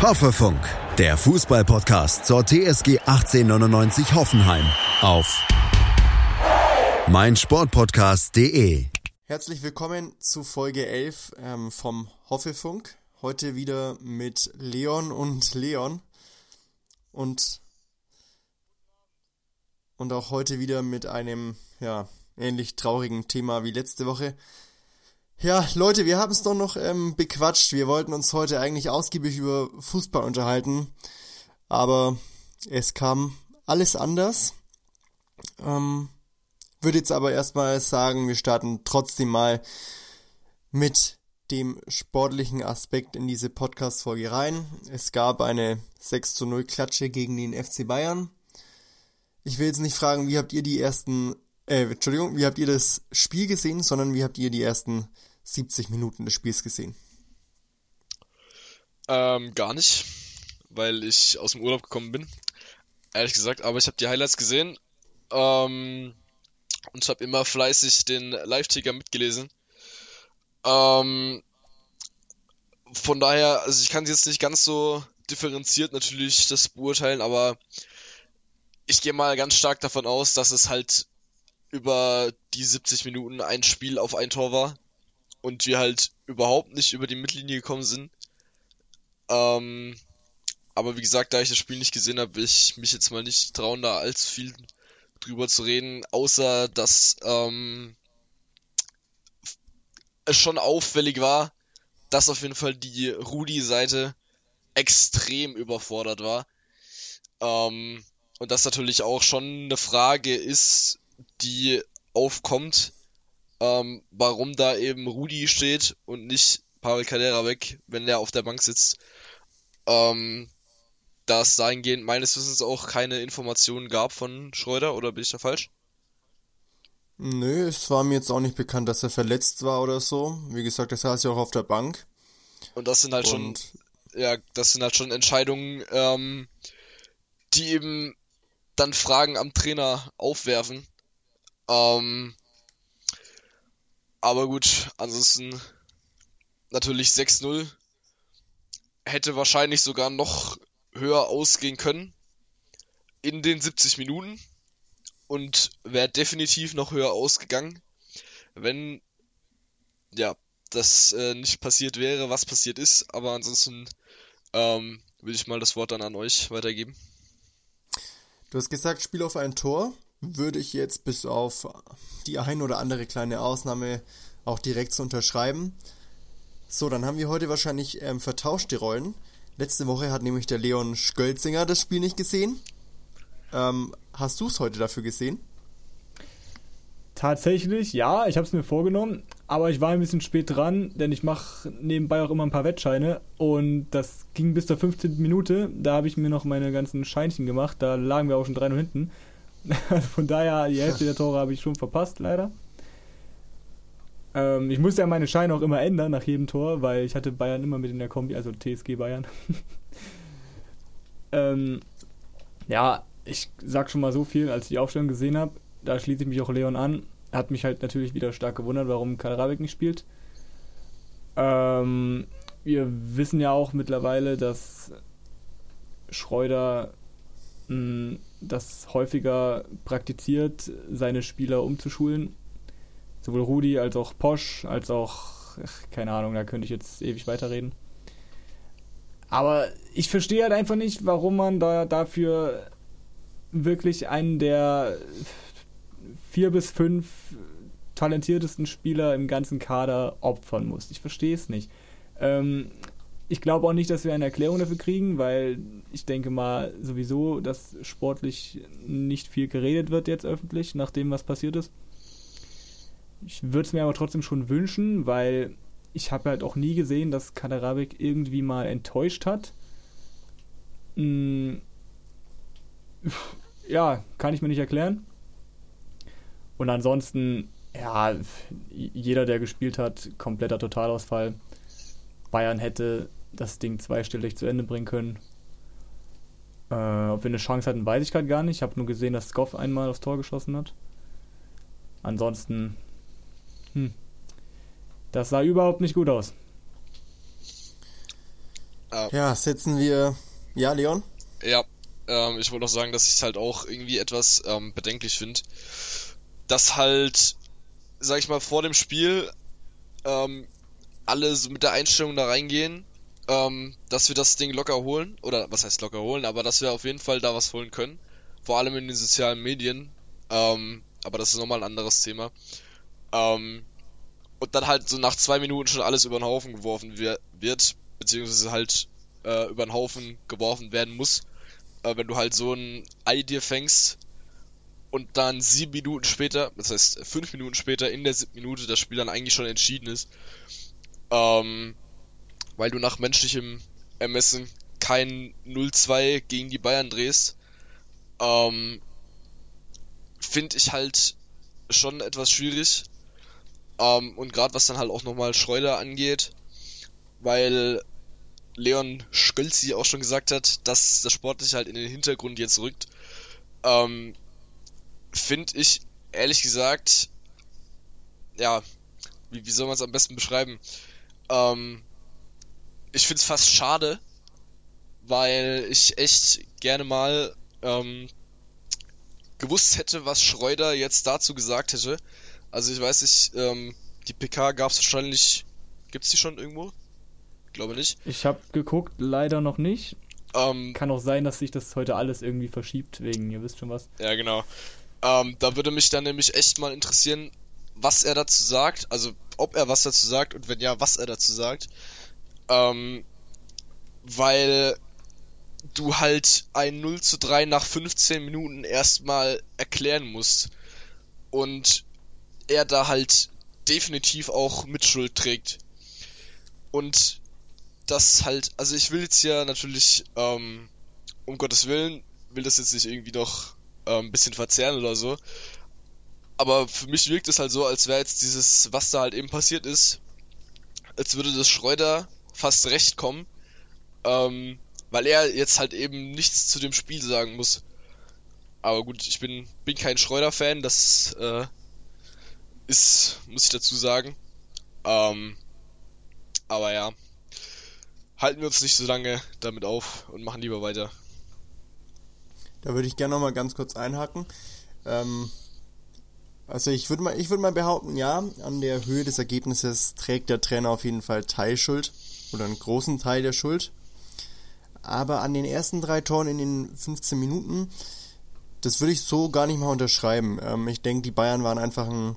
Hoffefunk, der Fußballpodcast zur TSG 1899 Hoffenheim auf meinsportpodcast.de. Herzlich willkommen zu Folge 11 ähm, vom Hoffefunk. Heute wieder mit Leon und Leon und und auch heute wieder mit einem ja ähnlich traurigen Thema wie letzte Woche. Ja, Leute, wir haben es doch noch ähm, bequatscht. Wir wollten uns heute eigentlich ausgiebig über Fußball unterhalten, aber es kam alles anders. Ähm, würde jetzt aber erstmal sagen, wir starten trotzdem mal mit dem sportlichen Aspekt in diese Podcast-Folge rein. Es gab eine 6 zu 0 Klatsche gegen den FC Bayern. Ich will jetzt nicht fragen, wie habt ihr die ersten, äh, Entschuldigung, wie habt ihr das Spiel gesehen, sondern wie habt ihr die ersten 70 Minuten des Spiels gesehen? Ähm, gar nicht, weil ich aus dem Urlaub gekommen bin. Ehrlich gesagt, aber ich habe die Highlights gesehen ähm, und habe immer fleißig den Live-Ticker mitgelesen. Ähm, von daher, also ich kann jetzt nicht ganz so differenziert natürlich das beurteilen, aber ich gehe mal ganz stark davon aus, dass es halt über die 70 Minuten ein Spiel auf ein Tor war und wir halt überhaupt nicht über die Mittellinie gekommen sind. Ähm, aber wie gesagt, da ich das Spiel nicht gesehen habe, will ich mich jetzt mal nicht trauen, da allzu viel drüber zu reden, außer dass ähm, es schon auffällig war, dass auf jeden Fall die Rudi-Seite extrem überfordert war. Ähm, und das natürlich auch schon eine Frage ist, die aufkommt, ähm, warum da eben Rudi steht und nicht Pavel Cadera weg, wenn der auf der Bank sitzt. Ähm, da es dahingehend meines Wissens auch keine Informationen gab von Schreuder, oder bin ich da falsch? Nö, es war mir jetzt auch nicht bekannt, dass er verletzt war oder so. Wie gesagt, er saß ja auch auf der Bank. Und das sind halt und schon, ja, das sind halt schon Entscheidungen, ähm, die eben dann Fragen am Trainer aufwerfen. Ähm, aber gut, ansonsten natürlich 6-0. Hätte wahrscheinlich sogar noch höher ausgehen können in den 70 Minuten und wäre definitiv noch höher ausgegangen, wenn ja das äh, nicht passiert wäre, was passiert ist. Aber ansonsten ähm, will ich mal das Wort dann an euch weitergeben. Du hast gesagt, Spiel auf ein Tor würde ich jetzt bis auf die ein oder andere kleine Ausnahme auch direkt zu unterschreiben. So, dann haben wir heute wahrscheinlich ähm, vertauscht die Rollen. Letzte Woche hat nämlich der Leon Skölzinger das Spiel nicht gesehen. Ähm, hast du es heute dafür gesehen? Tatsächlich, ja, ich habe es mir vorgenommen, aber ich war ein bisschen spät dran, denn ich mache nebenbei auch immer ein paar Wettscheine und das ging bis zur 15. Minute. Da habe ich mir noch meine ganzen Scheinchen gemacht, da lagen wir auch schon 3-0 hinten. Von daher, die Hälfte der Tore habe ich schon verpasst, leider. Ähm, ich musste ja meine Scheine auch immer ändern nach jedem Tor, weil ich hatte Bayern immer mit in der Kombi, also TSG Bayern. ähm, ja, ich sag schon mal so viel, als ich die Aufstellung gesehen habe, da schließe ich mich auch Leon an. Hat mich halt natürlich wieder stark gewundert, warum Kaderabek nicht spielt. Ähm, wir wissen ja auch mittlerweile, dass Schreuder das häufiger praktiziert, seine Spieler umzuschulen. Sowohl Rudi als auch Posch, als auch, ach, keine Ahnung, da könnte ich jetzt ewig weiterreden. Aber ich verstehe halt einfach nicht, warum man da dafür wirklich einen der vier bis fünf talentiertesten Spieler im ganzen Kader opfern muss. Ich verstehe es nicht. Ähm, ich glaube auch nicht, dass wir eine Erklärung dafür kriegen, weil ich denke mal sowieso, dass sportlich nicht viel geredet wird jetzt öffentlich, nach dem, was passiert ist. Ich würde es mir aber trotzdem schon wünschen, weil ich habe halt auch nie gesehen, dass Kaderabek irgendwie mal enttäuscht hat. Hm, ja, kann ich mir nicht erklären. Und ansonsten, ja, jeder, der gespielt hat, kompletter Totalausfall. Bayern hätte das Ding zweistellig zu Ende bringen können. Äh, ob wir eine Chance hatten, weiß ich gerade gar nicht. Ich habe nur gesehen, dass Skoff einmal aufs Tor geschossen hat. Ansonsten, hm, das sah überhaupt nicht gut aus. Ja, ja setzen wir. Ja, Leon? Ja, ähm, ich wollte noch sagen, dass ich es halt auch irgendwie etwas ähm, bedenklich finde, dass halt, sag ich mal, vor dem Spiel ähm, alle so mit der Einstellung da reingehen, ähm, dass wir das Ding locker holen, oder was heißt locker holen, aber dass wir auf jeden Fall da was holen können, vor allem in den sozialen Medien, ähm, aber das ist nochmal ein anderes Thema. Ähm, und dann halt so nach zwei Minuten schon alles über den Haufen geworfen wird, beziehungsweise halt äh, über den Haufen geworfen werden muss. Äh, wenn du halt so ein Ei dir fängst und dann sieben Minuten später, das heißt fünf Minuten später in der siebten Minute das Spiel dann eigentlich schon entschieden ist, ähm, weil du nach menschlichem Ermessen kein 0-2 gegen die Bayern drehst, ähm, finde ich halt schon etwas schwierig. Ähm, und gerade was dann halt auch nochmal Schreuder angeht, weil Leon Schölzi auch schon gesagt hat, dass das Sportliche halt in den Hintergrund jetzt rückt, ähm, finde ich ehrlich gesagt, ja, wie, wie soll man es am besten beschreiben? Ähm, ich finde es fast schade, weil ich echt gerne mal ähm, gewusst hätte, was Schreuder jetzt dazu gesagt hätte. Also ich weiß nicht, ähm, die PK gab es wahrscheinlich, gibt es die schon irgendwo? glaube nicht. Ich habe geguckt, leider noch nicht. Ähm, Kann auch sein, dass sich das heute alles irgendwie verschiebt, wegen, ihr wisst schon was. Ja, genau. Ähm, da würde mich dann nämlich echt mal interessieren, was er dazu sagt, also ob er was dazu sagt und wenn ja, was er dazu sagt. Ähm, weil du halt ein 0 zu 3 nach 15 Minuten erstmal erklären musst. Und er da halt definitiv auch Mitschuld trägt. Und das halt, also ich will jetzt ja natürlich, ähm, um Gottes Willen, will das jetzt nicht irgendwie noch äh, ein bisschen verzerren oder so. Aber für mich wirkt es halt so, als wäre jetzt dieses, was da halt eben passiert ist, als würde das Schreuder fast recht kommen, ähm, weil er jetzt halt eben nichts zu dem Spiel sagen muss. Aber gut, ich bin, bin kein Schreuder-Fan, das äh, ist, muss ich dazu sagen. Ähm, aber ja, halten wir uns nicht so lange damit auf und machen lieber weiter. Da würde ich gerne nochmal ganz kurz einhaken. Ähm, also ich würde mal, ich würde mal behaupten, ja, an der Höhe des Ergebnisses trägt der Trainer auf jeden Fall Teilschuld oder einen großen Teil der Schuld. Aber an den ersten drei Toren in den 15 Minuten, das würde ich so gar nicht mal unterschreiben. Ähm, ich denke, die Bayern waren einfach ein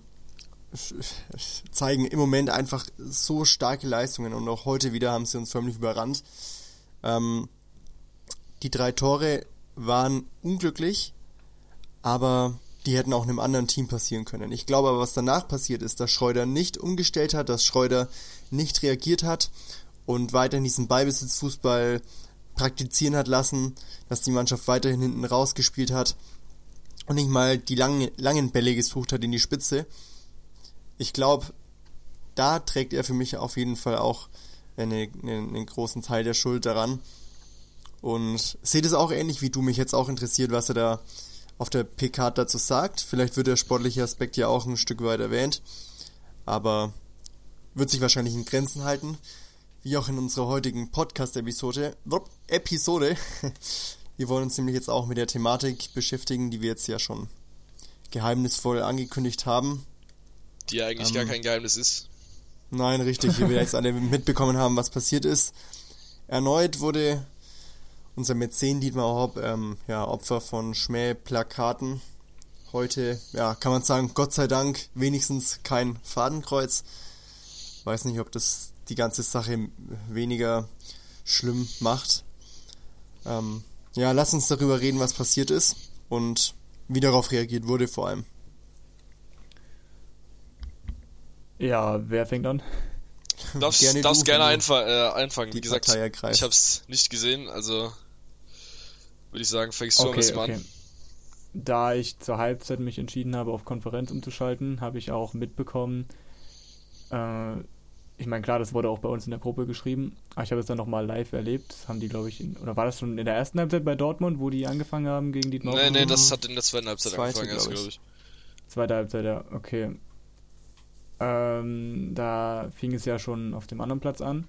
zeigen im Moment einfach so starke Leistungen und auch heute wieder haben sie uns förmlich überrannt. Ähm, die drei Tore waren unglücklich, aber die hätten auch einem anderen Team passieren können. Ich glaube aber, was danach passiert ist, dass Schreuder nicht umgestellt hat, dass Schreuder nicht reagiert hat und weiterhin diesen Beibesitzfußball praktizieren hat lassen, dass die Mannschaft weiterhin hinten rausgespielt hat und nicht mal die langen, langen Bälle gesucht hat in die Spitze, ich glaube, da trägt er für mich auf jeden Fall auch eine, eine, einen großen Teil der Schuld daran. Und sehe das auch ähnlich wie du. Mich jetzt auch interessiert, was er da auf der PK dazu sagt. Vielleicht wird der sportliche Aspekt ja auch ein Stück weit erwähnt. Aber wird sich wahrscheinlich in Grenzen halten. Wie auch in unserer heutigen Podcast-Episode. Episode. Wir wollen uns nämlich jetzt auch mit der Thematik beschäftigen, die wir jetzt ja schon geheimnisvoll angekündigt haben die ja eigentlich ähm, gar kein Geheimnis ist. Nein, richtig, wie wir jetzt alle mitbekommen haben, was passiert ist. Erneut wurde unser Mäzen Dietmar Hopp ähm, ja, Opfer von Schmähplakaten. Heute, ja, kann man sagen, Gott sei Dank wenigstens kein Fadenkreuz. Weiß nicht, ob das die ganze Sache weniger schlimm macht. Ähm, ja, lass uns darüber reden, was passiert ist und wie darauf reagiert wurde vor allem. Ja, wer fängt an? Darfst gerne, darfst gerne einfach, äh, einfangen. Wie gesagt, ergreift. ich habe es nicht gesehen, also würde ich sagen, fängst du okay, am besten okay. an. Da ich zur Halbzeit mich entschieden habe, auf Konferenz umzuschalten, habe ich auch mitbekommen, äh, ich meine, klar, das wurde auch bei uns in der Gruppe geschrieben, aber ich habe es dann nochmal live erlebt. Das haben die, glaube ich, in, oder war das schon in der ersten Halbzeit bei Dortmund, wo die angefangen haben gegen die Dortmund? Nee, nee, das hat in der zweiten Halbzeit Zweite, angefangen, glaube ich. ich. Zweite Halbzeit, ja, okay. Ähm, da fing es ja schon auf dem anderen Platz an.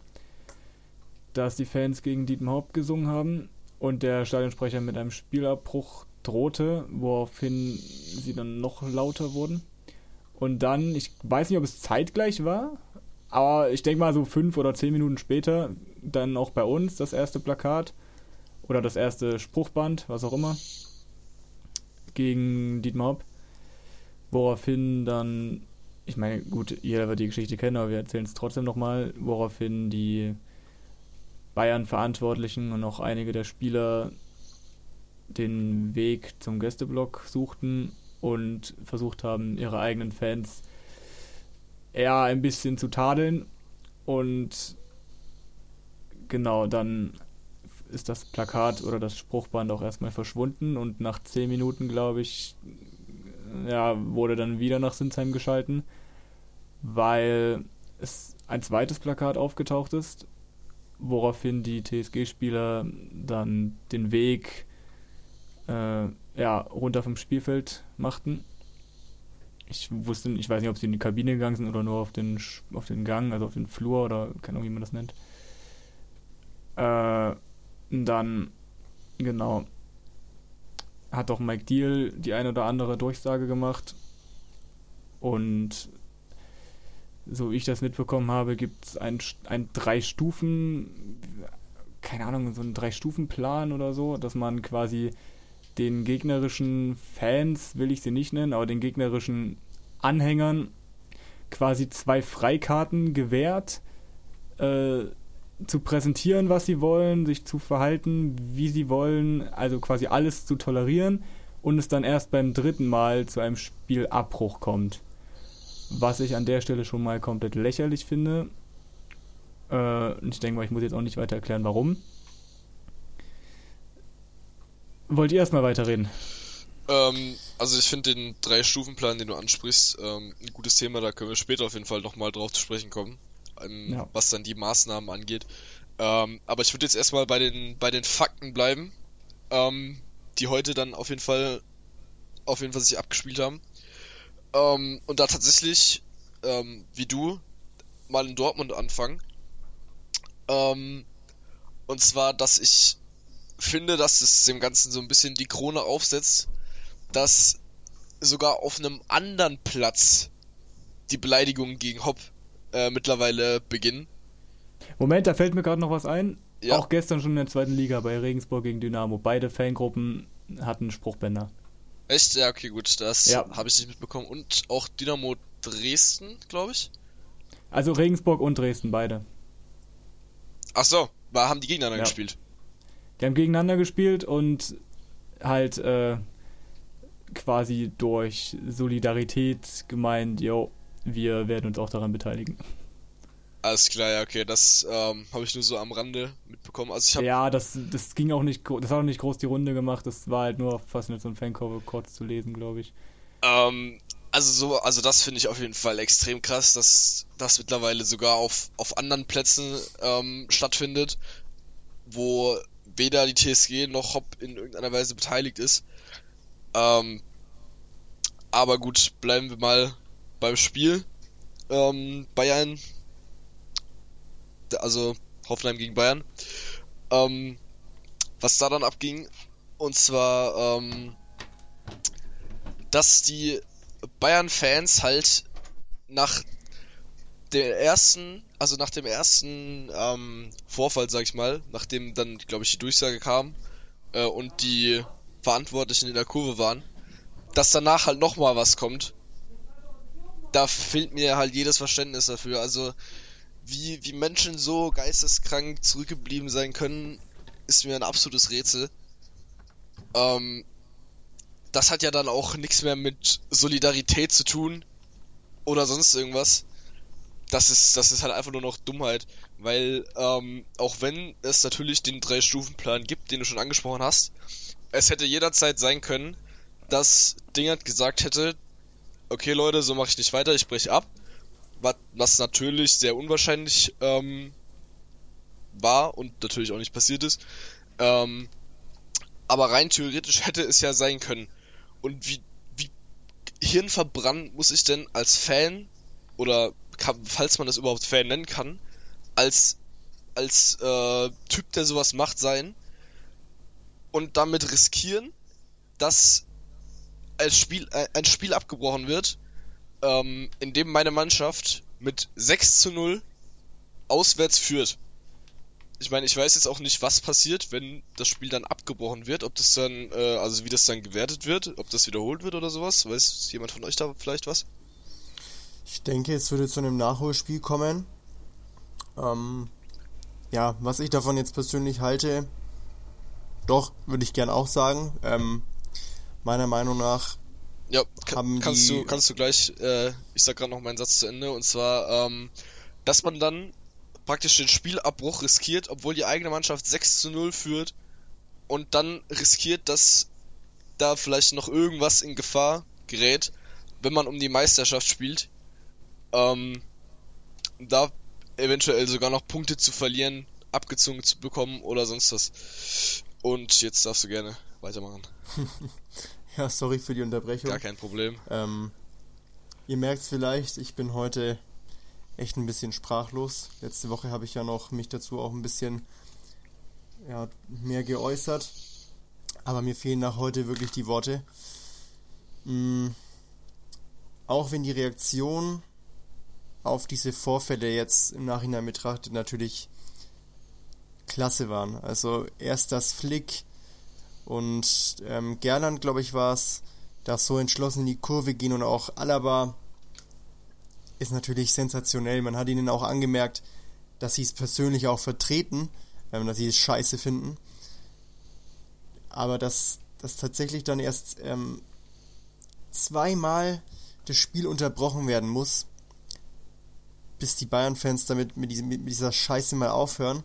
dass die Fans gegen Dietmar Haupt gesungen haben und der Stadionsprecher mit einem Spielabbruch drohte, woraufhin sie dann noch lauter wurden. Und dann, ich weiß nicht, ob es zeitgleich war, aber ich denke mal so fünf oder zehn Minuten später, dann auch bei uns das erste Plakat oder das erste Spruchband, was auch immer, gegen Dietmar Hopp. Woraufhin dann, ich meine, gut, jeder wird die Geschichte kennen, aber wir erzählen es trotzdem nochmal, woraufhin die Bayern-Verantwortlichen und auch einige der Spieler den Weg zum Gästeblock suchten und versucht haben, ihre eigenen Fans eher ein bisschen zu tadeln. Und genau, dann ist das Plakat oder das Spruchband auch erstmal verschwunden und nach zehn Minuten, glaube ich, ja, wurde dann wieder nach Sinsheim geschalten, weil es ein zweites Plakat aufgetaucht ist, woraufhin die TSG-Spieler dann den Weg äh, ja, runter vom Spielfeld machten. Ich wusste, ich weiß nicht, ob sie in die Kabine gegangen sind oder nur auf den, auf den Gang, also auf den Flur oder keine Ahnung, wie man das nennt. Äh, dann, genau, hat auch Mike Deal die eine oder andere Durchsage gemacht. Und so wie ich das mitbekommen habe, gibt es ein, ein drei Stufen, keine Ahnung, so einen drei Stufen Plan oder so, dass man quasi den gegnerischen Fans, will ich sie nicht nennen, aber den gegnerischen Anhängern quasi zwei Freikarten gewährt, äh, zu präsentieren, was sie wollen, sich zu verhalten, wie sie wollen, also quasi alles zu tolerieren und es dann erst beim dritten Mal zu einem Spielabbruch kommt. Was ich an der Stelle schon mal komplett lächerlich finde. Äh, ich denke mal, ich muss jetzt auch nicht weiter erklären, warum. Wollt ihr erstmal weiterreden? Ähm, also ich finde den Drei-Stufen-Plan, den du ansprichst, ähm, ein gutes Thema, da können wir später auf jeden Fall nochmal drauf zu sprechen kommen, ähm, ja. was dann die Maßnahmen angeht. Ähm, aber ich würde jetzt erstmal bei den, bei den Fakten bleiben, ähm, die heute dann auf jeden Fall auf jeden Fall sich abgespielt haben. Ähm, und da tatsächlich, wie du, mal in Dortmund anfangen. und zwar, dass ich finde, dass es dem Ganzen so ein bisschen die Krone aufsetzt, dass sogar auf einem anderen Platz die Beleidigungen gegen Hopp äh, mittlerweile beginnen. Moment, da fällt mir gerade noch was ein. Ja. Auch gestern schon in der zweiten Liga bei Regensburg gegen Dynamo. Beide Fangruppen hatten Spruchbänder. Echt? Ja, okay, gut. Das ja. habe ich nicht mitbekommen. Und auch Dynamo Dresden, glaube ich. Also Regensburg und Dresden, beide. Ach so, haben die gegeneinander ja. gespielt? Die haben gegeneinander gespielt und halt äh, quasi durch Solidarität gemeint, jo, wir werden uns auch daran beteiligen. Alles klar, ja, okay, das ähm, habe ich nur so am Rande mitbekommen. Also ich hab... Ja, das, das ging auch nicht, das hat auch nicht groß die Runde gemacht, das war halt nur fast nicht so ein Fancover kurz zu lesen, glaube ich. Ähm, also so, also das finde ich auf jeden Fall extrem krass, dass das mittlerweile sogar auf, auf anderen Plätzen ähm, stattfindet, wo weder die TSG noch Hopp in irgendeiner Weise beteiligt ist. Ähm, aber gut, bleiben wir mal beim Spiel. Ähm, Bayern, also Hoffenheim gegen Bayern. Ähm, was da dann abging, und zwar, ähm, dass die Bayern-Fans halt nach der ersten also nach dem ersten ähm, Vorfall, sag ich mal, nachdem dann, glaube ich, die Durchsage kam äh, und die Verantwortlichen in der Kurve waren, dass danach halt nochmal was kommt, da fehlt mir halt jedes Verständnis dafür. Also, wie, wie Menschen so geisteskrank zurückgeblieben sein können, ist mir ein absolutes Rätsel. Ähm, das hat ja dann auch nichts mehr mit Solidarität zu tun oder sonst irgendwas das ist, das ist halt einfach nur noch Dummheit, weil ähm, auch wenn es natürlich den Drei-Stufen-Plan gibt, den du schon angesprochen hast, es hätte jederzeit sein können, dass Dingert gesagt hätte, okay Leute, so mache ich nicht weiter, ich breche ab, was, was natürlich sehr unwahrscheinlich ähm, war und natürlich auch nicht passiert ist. Ähm, aber rein theoretisch hätte es ja sein können. Und wie, wie hirnverbrannt muss ich denn als Fan oder kann, falls man das überhaupt Fan nennen kann, als als äh, Typ, der sowas macht, sein und damit riskieren, dass ein Spiel, äh, ein Spiel abgebrochen wird, ähm, in dem meine Mannschaft mit 6 zu 0 auswärts führt. Ich meine, ich weiß jetzt auch nicht, was passiert, wenn das Spiel dann abgebrochen wird, ob das dann, äh, also wie das dann gewertet wird, ob das wiederholt wird oder sowas. Weiß jemand von euch da vielleicht was? Ich denke, es würde zu einem Nachholspiel kommen. Ähm, ja, was ich davon jetzt persönlich halte, doch, würde ich gern auch sagen. Ähm, meiner Meinung nach ja, kann, kannst du kannst du gleich, äh, ich sag gerade noch meinen Satz zu Ende, und zwar, ähm, dass man dann praktisch den Spielabbruch riskiert, obwohl die eigene Mannschaft 6 zu 0 führt und dann riskiert, dass da vielleicht noch irgendwas in Gefahr gerät, wenn man um die Meisterschaft spielt. Ähm, da eventuell sogar noch Punkte zu verlieren, abgezogen zu bekommen oder sonst was. Und jetzt darfst du gerne weitermachen. ja, sorry für die Unterbrechung. Gar kein Problem. Ähm, ihr merkt es vielleicht, ich bin heute echt ein bisschen sprachlos. Letzte Woche habe ich ja noch mich dazu auch ein bisschen ja, mehr geäußert. Aber mir fehlen nach heute wirklich die Worte. Mhm. Auch wenn die Reaktion auf diese Vorfälle jetzt im Nachhinein betrachtet natürlich klasse waren. Also erst das Flick und ähm, Gerland, glaube ich, war es, da so entschlossen in die Kurve gehen und auch Alaba ist natürlich sensationell. Man hat ihnen auch angemerkt, dass sie es persönlich auch vertreten, ähm, dass sie es scheiße finden. Aber dass, dass tatsächlich dann erst ähm, zweimal das Spiel unterbrochen werden muss, bis die Bayern-Fans damit mit, diesem, mit, dieser Scheiße mal aufhören,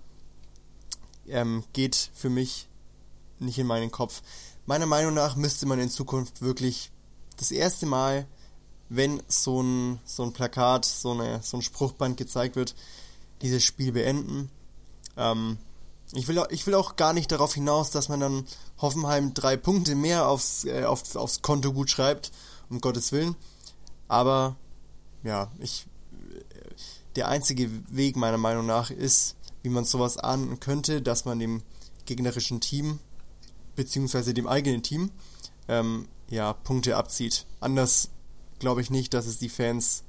ähm, geht für mich nicht in meinen Kopf. Meiner Meinung nach müsste man in Zukunft wirklich das erste Mal, wenn so ein, so ein Plakat, so, eine, so ein Spruchband gezeigt wird, dieses Spiel beenden. Ähm, ich, will, ich will auch gar nicht darauf hinaus, dass man dann Hoffenheim drei Punkte mehr aufs, äh, auf, aufs Konto gut schreibt, um Gottes Willen. Aber ja, ich, der einzige Weg meiner Meinung nach ist, wie man sowas ahnden könnte, dass man dem gegnerischen Team beziehungsweise dem eigenen Team ähm, ja Punkte abzieht. Anders glaube ich nicht, dass es die Fans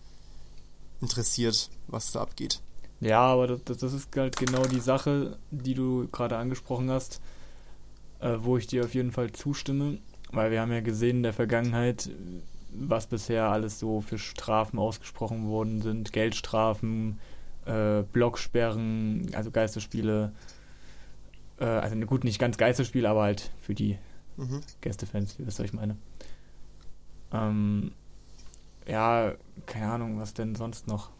interessiert, was da abgeht. Ja, aber das, das ist halt genau die Sache, die du gerade angesprochen hast, äh, wo ich dir auf jeden Fall zustimme, weil wir haben ja gesehen in der Vergangenheit, was bisher alles so für Strafen ausgesprochen worden sind. Geldstrafen, äh, Blocksperren, also Geisterspiele. Äh, also gut, nicht ganz Geisterspiele, aber halt für die mhm. Gästefans, wisst ihr, was ich meine. Ähm, ja, keine Ahnung, was denn sonst noch.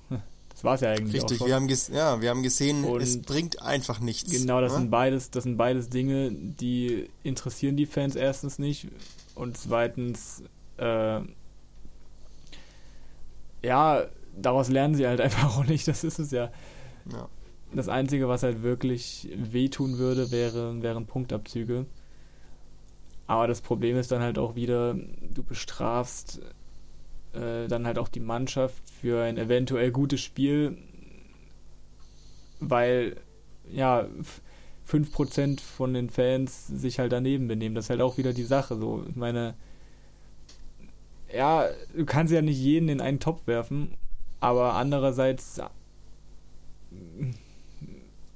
Das war es ja eigentlich Richtig, wir haben, ja, wir haben gesehen, Und es bringt einfach nichts. Genau, das ne? sind beides, das sind beides Dinge, die interessieren die Fans erstens nicht und zweitens äh, ja, daraus lernen sie halt einfach auch nicht. Das ist es ja. ja. Das Einzige, was halt wirklich wehtun würde, wäre, wären Punktabzüge. Aber das Problem ist dann halt auch wieder, du bestrafst äh, dann halt auch die Mannschaft für ein eventuell gutes Spiel, weil ja 5% von den Fans sich halt daneben benehmen. Das ist halt auch wieder die Sache. So, ich meine, ja, du kannst ja nicht jeden in einen Topf werfen, aber andererseits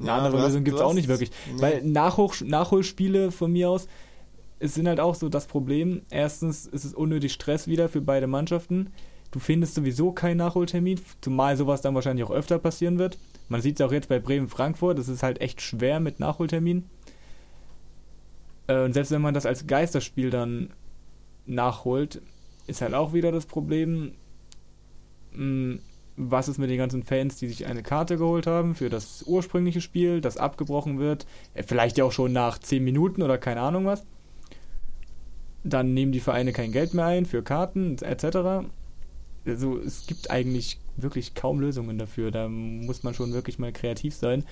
eine ja, andere Lösung gibt es auch nicht wirklich. Nee. Weil Nachhol Nachholspiele von mir aus, es sind halt auch so das Problem. Erstens ist es unnötig Stress wieder für beide Mannschaften. Du findest sowieso keinen Nachholtermin, zumal sowas dann wahrscheinlich auch öfter passieren wird. Man sieht es auch jetzt bei Bremen-Frankfurt, das ist halt echt schwer mit Nachholtermin. Äh, und selbst wenn man das als Geisterspiel dann nachholt, ist halt auch wieder das Problem, hm, was ist mit den ganzen Fans, die sich eine Karte geholt haben für das ursprüngliche Spiel, das abgebrochen wird, äh, vielleicht ja auch schon nach 10 Minuten oder keine Ahnung was. Dann nehmen die Vereine kein Geld mehr ein für Karten etc. Also es gibt eigentlich wirklich kaum Lösungen dafür. Da muss man schon wirklich mal kreativ sein.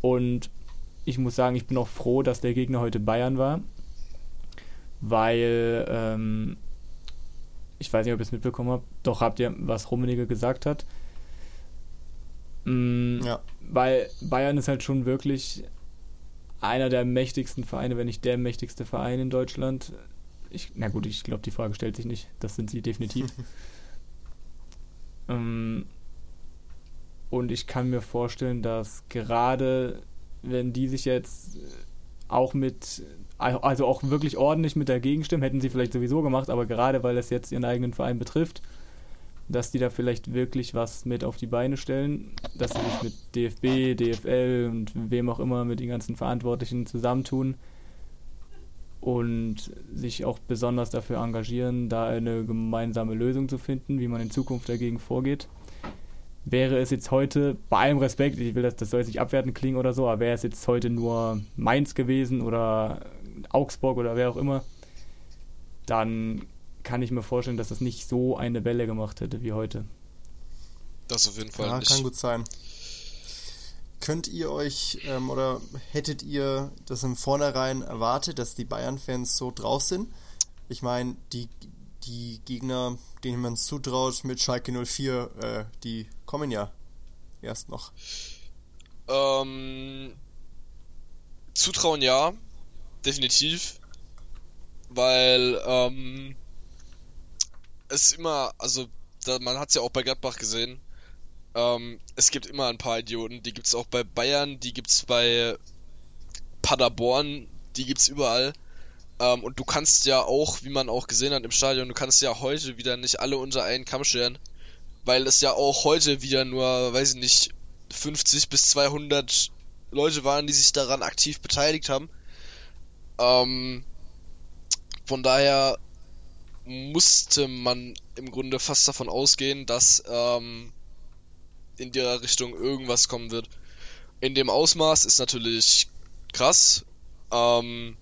Und ich muss sagen, ich bin auch froh, dass der Gegner heute Bayern war, weil ähm, ich weiß nicht, ob ihr es mitbekommen habt, doch habt ihr, was Rummenigge gesagt hat. Mm, Ja. Weil Bayern ist halt schon wirklich einer der mächtigsten Vereine, wenn nicht der mächtigste Verein in Deutschland. Ich, na gut, ich glaube, die Frage stellt sich nicht. Das sind sie definitiv. ähm, und ich kann mir vorstellen, dass gerade wenn die sich jetzt auch mit, also auch wirklich ordentlich mit dagegen stimmen, hätten sie vielleicht sowieso gemacht, aber gerade weil es jetzt ihren eigenen Verein betrifft, dass die da vielleicht wirklich was mit auf die Beine stellen, dass sie sich mit DFB, DFL und wem auch immer, mit den ganzen Verantwortlichen zusammentun und sich auch besonders dafür engagieren, da eine gemeinsame Lösung zu finden, wie man in Zukunft dagegen vorgeht. Wäre es jetzt heute, bei allem Respekt, ich will das, das soll jetzt nicht abwertend klingen oder so, aber wäre es jetzt heute nur Mainz gewesen oder Augsburg oder wer auch immer, dann kann ich mir vorstellen, dass das nicht so eine Welle gemacht hätte wie heute. Das auf jeden Fall Ja, nicht. kann gut sein. Könnt ihr euch ähm, oder hättet ihr das im Vornherein erwartet, dass die Bayern-Fans so drauf sind? Ich meine, die, die Gegner, denen man es zutraut mit Schalke 04, äh, die kommen ja erst noch. Ähm, Zutrauen ja, definitiv. Weil, ähm, es immer, also, da, man hat es ja auch bei Gladbach gesehen, ähm, es gibt immer ein paar Idioten, die gibt's auch bei Bayern, die gibt's bei Paderborn, die gibt's überall. Ähm, und du kannst ja auch, wie man auch gesehen hat im Stadion, du kannst ja heute wieder nicht alle unter einen Kamm scheren, weil es ja auch heute wieder nur, weiß ich nicht, 50 bis 200 Leute waren, die sich daran aktiv beteiligt haben. Ähm, von daher musste man im Grunde fast davon ausgehen, dass ähm, in der Richtung irgendwas kommen wird. In dem Ausmaß ist natürlich krass. Ähm,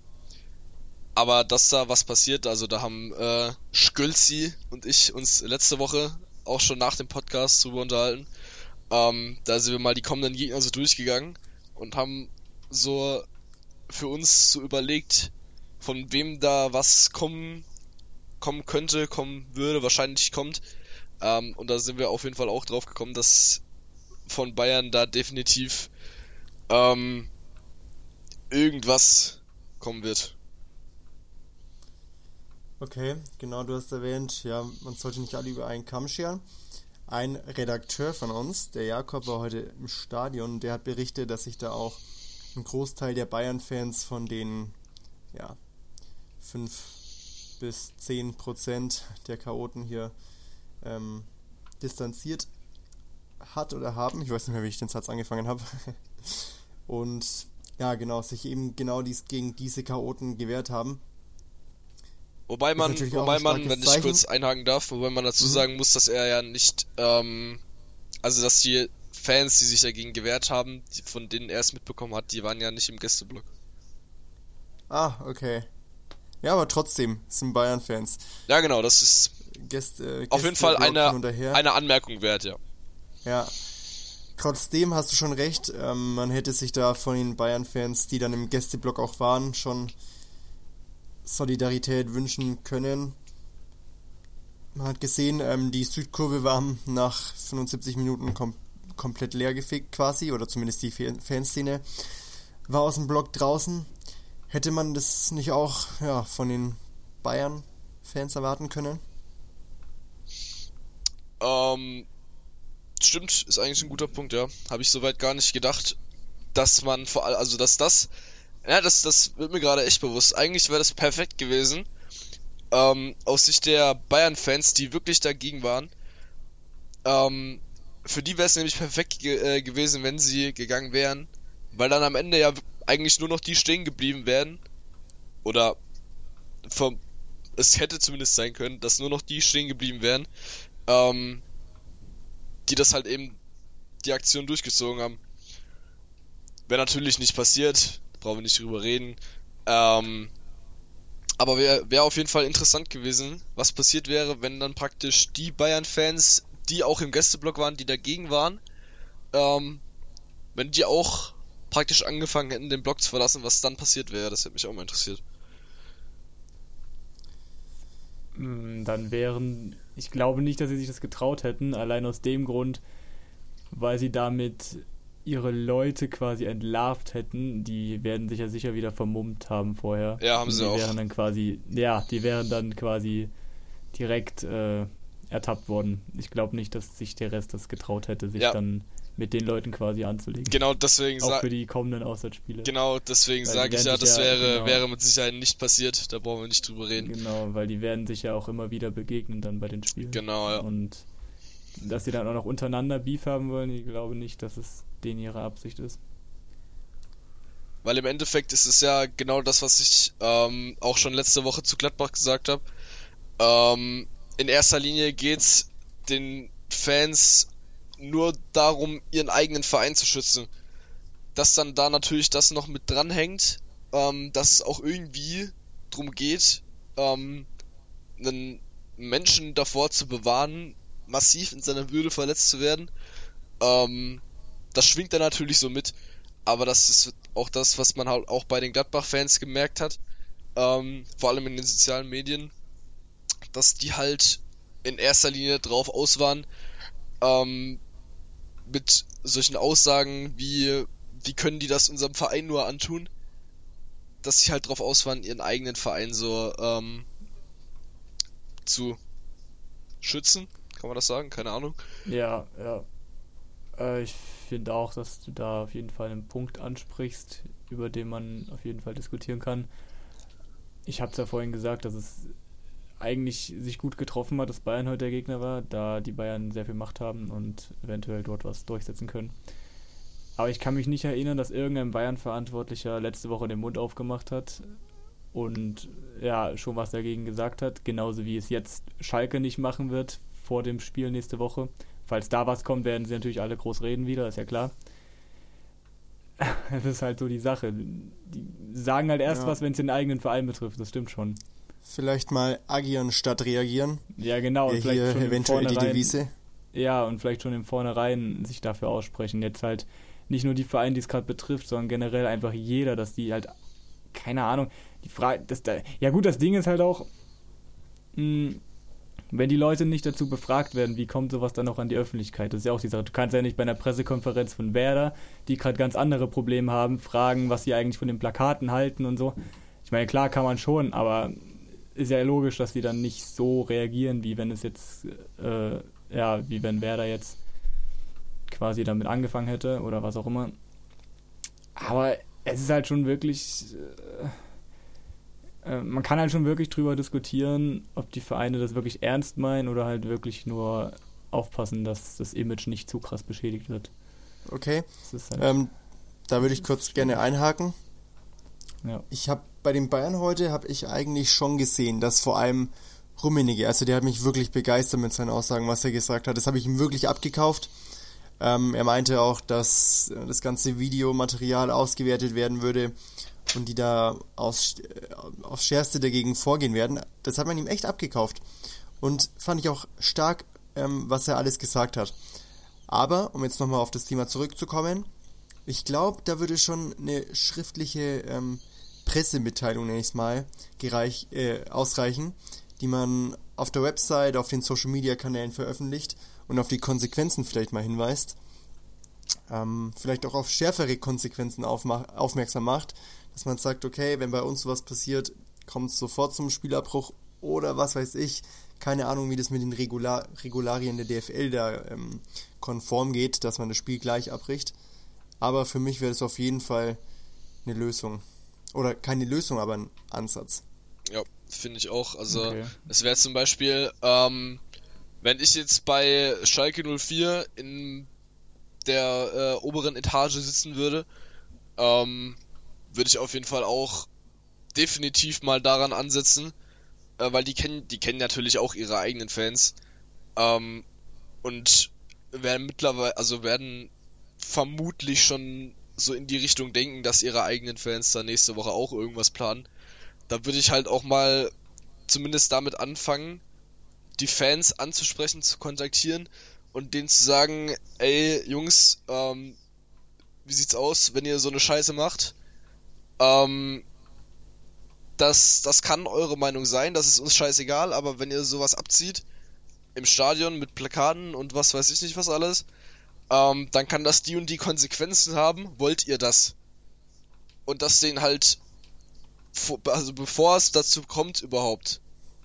aber dass da was passiert, also da haben äh, Skölzi und ich uns letzte Woche auch schon nach dem Podcast drüber unterhalten. Ähm, da sind wir mal die kommenden Gegner so durchgegangen und haben so für uns so überlegt, von wem da was kommen, kommen könnte, kommen würde, wahrscheinlich kommt. Ähm, und da sind wir auf jeden Fall auch drauf gekommen, dass von Bayern da definitiv ähm, irgendwas kommen wird. Okay, genau, du hast erwähnt, ja, man sollte nicht alle über einen Kamm scheren. Ein Redakteur von uns, der Jakob, war heute im Stadion, der hat berichtet, dass sich da auch ein Großteil der Bayern-Fans von den, ja, 5 bis 10 Prozent der Chaoten hier ähm, distanziert hat oder haben. Ich weiß nicht mehr, wie ich den Satz angefangen habe. Und ja, genau, sich eben genau dies gegen diese Chaoten gewehrt haben. Wobei man, natürlich auch wobei man, wenn ich Zeichen. kurz einhaken darf, wobei man dazu Mhm. sagen muss, dass er ja nicht, ähm, also dass die Fans, die sich dagegen gewehrt haben, die, von denen er es mitbekommen hat, die waren ja nicht im Gästeblock. Ah, okay. Ja, aber trotzdem sind Bayern-Fans. Ja, genau, das ist Gäste, auf jeden Fall eine, eine Anmerkung wert, ja. Ja. Trotzdem hast du schon recht, ähm, man hätte sich da von den Bayern-Fans, die dann im Gästeblock auch waren, schon Solidarität wünschen können. Man hat gesehen, ähm, die Südkurve war nach 75 Minuten kom komplett leergefegt quasi, oder zumindest die Fan- Fanszene war aus dem Block draußen. Hätte man das nicht auch ja, von den Bayern-Fans erwarten können? Ähm, stimmt, ist eigentlich ein guter Punkt, ja. Habe ich soweit gar nicht gedacht, dass man vor allem, also dass das, ja, das, das wird mir gerade echt bewusst. Eigentlich wäre das perfekt gewesen, ähm, aus Sicht der Bayern-Fans, die wirklich dagegen waren. Ähm, für die wäre es nämlich perfekt ge äh, gewesen, wenn sie gegangen wären, weil dann am Ende ja eigentlich nur noch die stehen geblieben wären. Oder vom, es hätte zumindest sein können, dass nur noch die stehen geblieben wären, ähm, die das halt eben die Aktion durchgezogen haben. Wäre natürlich nicht passiert, brauchen wir nicht drüber reden. Ähm, aber wäre wär auf jeden Fall interessant gewesen, was passiert wäre, wenn dann praktisch die Bayern-Fans, die auch im Gästeblock waren, die dagegen waren, ähm, wenn die auch praktisch angefangen hätten, den Block zu verlassen, was dann passiert wäre, das hätte mich auch mal interessiert. Mm, Dann wären, ich glaube nicht, dass sie sich das getraut hätten, allein aus dem Grund, weil sie damit ihre Leute quasi entlarvt hätten, die werden sich ja sicher wieder vermummt haben vorher. Ja, haben sie die auch. Wären dann quasi, ja, die wären dann quasi direkt äh, ertappt worden. Ich glaube nicht, dass sich der Rest das getraut hätte, sich Ja. dann mit den Leuten quasi anzulegen. Genau deswegen Auch sa für die kommenden Auswärtsspiele. genau deswegen sage ich ja, das ja- wäre genau. wäre mit Sicherheit nicht passiert. Da brauchen wir nicht drüber reden. Genau, weil die werden sich ja auch immer wieder begegnen dann bei den Spielen. Genau, ja. Und dass sie dann auch noch untereinander Beef haben wollen, ich glaube nicht, dass es denen ihre Absicht ist. Weil im Endeffekt ist es ja genau das, was ich ähm, auch schon letzte Woche zu Gladbach gesagt habe. Ähm, in erster Linie geht's den Fans nur darum, ihren eigenen Verein zu schützen. Dass dann da natürlich das noch mit dranhängt, ähm, dass es auch irgendwie drum geht, ähm, einen Menschen davor zu bewahren, massiv in seiner Würde verletzt zu werden. Ähm, das schwingt da natürlich so mit. Aber das ist auch das, was man halt auch bei den Gladbach-Fans gemerkt hat. Ähm, vor allem in den sozialen Medien. Dass die halt in erster Linie drauf aus waren, ähm, mit solchen Aussagen wie, wie können die das unserem Verein nur antun? Dass sie halt drauf aus waren, ihren eigenen Verein so ähm, zu schützen. Kann man das sagen? Keine Ahnung. Ja, ja. Äh, ich finde auch, dass du da auf jeden Fall einen Punkt ansprichst, über den man auf jeden Fall diskutieren kann. Ich habe es ja vorhin gesagt, dass es eigentlich sich gut getroffen hat, dass Bayern heute der Gegner war, da die Bayern sehr viel Macht haben und eventuell dort was durchsetzen können. Aber ich kann mich nicht erinnern, dass irgendein Bayern-Verantwortlicher letzte Woche den Mund aufgemacht hat und ja, schon was dagegen gesagt hat, genauso wie es jetzt Schalke nicht machen wird vor dem Spiel nächste Woche. Falls da was kommt, werden sie natürlich alle groß reden wieder, ist ja klar. Das ist halt so die Sache. Die sagen halt erst Ja. was, wenn es den eigenen Verein betrifft, das stimmt schon. Vielleicht mal agieren statt reagieren. Ja, genau. und vielleicht hier schon eventuell die Devise. Ja, und vielleicht schon im Vornherein sich dafür aussprechen. Jetzt halt nicht nur die Vereine, die es gerade betrifft, sondern generell einfach jeder, dass die halt, keine Ahnung, die Frage, das da, ja gut, das Ding ist halt auch, mh, wenn die Leute nicht dazu befragt werden, wie kommt sowas dann auch an die Öffentlichkeit? Das ist ja auch die Sache. Du kannst ja nicht bei einer Pressekonferenz von Werder, die gerade ganz andere Probleme haben, fragen, was sie eigentlich von den Plakaten halten und so. Ich meine, klar kann man schon, aber ist ja logisch, dass die dann nicht so reagieren, wie wenn es jetzt, äh, ja, wie wenn Werder jetzt quasi damit angefangen hätte oder was auch immer. Aber es ist halt schon wirklich, äh, äh, man kann halt schon wirklich drüber diskutieren, ob die Vereine das wirklich ernst meinen oder halt wirklich nur aufpassen, dass das Image nicht zu krass beschädigt wird. Okay, halt, ähm, da würde ich kurz gerne einhaken. ja. Ich habe bei den Bayern heute habe ich eigentlich schon gesehen, dass vor allem Rummenigge, also der hat mich wirklich begeistert mit seinen Aussagen, was er gesagt hat. Das habe ich ihm wirklich abgekauft. Ähm, er meinte auch, dass äh, das ganze Videomaterial ausgewertet werden würde und die da aus, äh, aufs Schärfste dagegen vorgehen werden. Das hat man ihm echt abgekauft. Und fand ich auch stark, ähm, was er alles gesagt hat. Aber, um jetzt nochmal auf das Thema zurückzukommen, ich glaube, da würde schon eine schriftliche ähm, Pressemitteilung, nenne ich es mal, gereich, äh, ausreichen, die man auf der Website, auf den Social Media Kanälen veröffentlicht und auf die Konsequenzen vielleicht mal hinweist. Ähm, vielleicht auch auf schärfere Konsequenzen aufmerksam macht, dass man sagt, okay, wenn bei uns sowas passiert, kommt es sofort zum Spielabbruch oder was weiß ich, keine Ahnung, wie das mit den Regular Regularien der DFL da ähm, konform geht, dass man das Spiel gleich abbricht. Aber für mich wäre das auf jeden Fall eine Lösung. Oder keine Lösung, aber ein Ansatz. Ja, finde ich auch. Also Okay. es wäre zum Beispiel, ähm, wenn ich jetzt bei Schalke 04 in der äh, oberen Etage sitzen würde, ähm, würde ich auf jeden Fall auch definitiv mal daran ansetzen, äh, weil die kennen, die kennen natürlich auch ihre eigenen Fans ähm, und werden mittlerweile, also werden vermutlich schon so in die Richtung denken, dass ihre eigenen Fans da nächste Woche auch irgendwas planen. Da würde ich halt auch mal zumindest damit anfangen, die Fans anzusprechen, zu kontaktieren und denen zu sagen, ey Jungs, ähm, wie sieht's aus, wenn ihr so eine Scheiße macht? Ähm, das, das kann eure Meinung sein, das ist uns scheißegal, aber wenn ihr sowas abzieht, im Stadion mit Plakaten und was weiß ich nicht was alles, ähm, dann kann das die und die Konsequenzen haben, wollt ihr das? Und das denen halt, also bevor es dazu kommt überhaupt,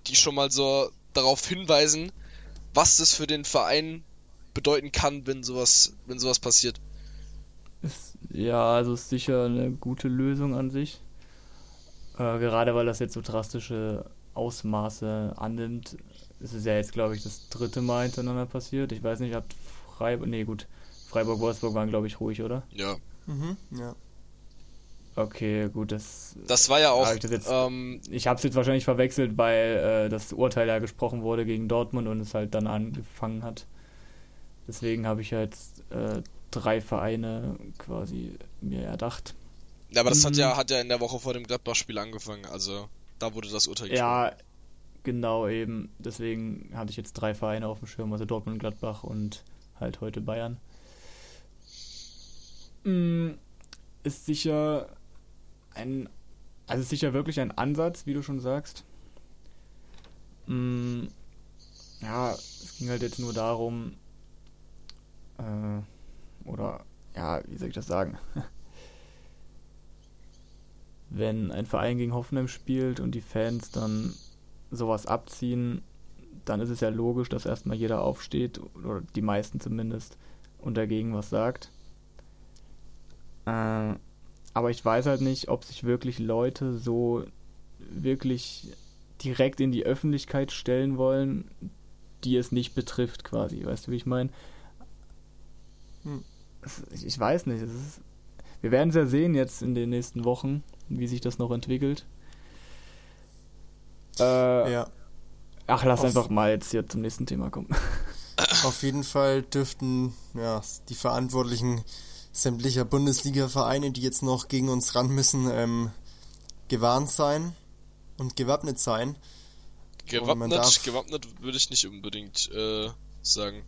die schon mal so darauf hinweisen, was das für den Verein bedeuten kann, wenn sowas, wenn sowas passiert. Ja, also ist sicher eine gute Lösung an sich. Äh, gerade weil das jetzt so drastische Ausmaße annimmt. Es ist ja jetzt, glaube ich, das dritte Mal hintereinander passiert. Ich weiß nicht, hat Freiburg. Nee, gut. Freiburg-Wolfsburg waren, glaube ich, ruhig, oder? Ja. Mhm, ja. Okay, gut, das. Das war ja auch. ich jetzt, ähm, ich habe es jetzt wahrscheinlich verwechselt, weil äh, das Urteil ja gesprochen wurde gegen Dortmund und es halt dann angefangen hat. Deswegen habe ich ja jetzt äh, drei Vereine quasi mir erdacht. Ja, aber das mhm. hat ja hat ja in der Woche vor dem Gladbach-Spiel angefangen, also da wurde das Urteil gesprochen. Ja, genau eben. Deswegen hatte ich jetzt drei Vereine auf dem Schirm, also Dortmund, Gladbach und halt heute Bayern. Mm, ist sicher ein, also ist sicher wirklich ein Ansatz, wie du schon sagst. Mm, ja, es ging halt jetzt nur darum, äh, oder ja, wie soll ich das sagen? Wenn ein Verein gegen Hoffenheim spielt und die Fans dann sowas abziehen, dann ist es ja logisch, dass erstmal jeder aufsteht, oder die meisten zumindest, und dagegen was sagt. Äh, aber ich weiß halt nicht, ob sich wirklich Leute so wirklich direkt in die Öffentlichkeit stellen wollen, die es nicht betrifft, quasi. Weißt du, wie ich meine? Hm. Ich weiß nicht. Ist, wir werden es ja sehen jetzt in den nächsten Wochen, wie sich das noch entwickelt. Äh, ja. Ach, lass einfach mal jetzt hier zum nächsten Thema kommen. Auf jeden Fall dürften ja, die Verantwortlichen sämtlicher Bundesliga-Vereine, die jetzt noch gegen uns ran müssen, ähm, gewarnt sein und gewappnet sein. Gewappnet, gewappnet würde ich nicht unbedingt äh, sagen.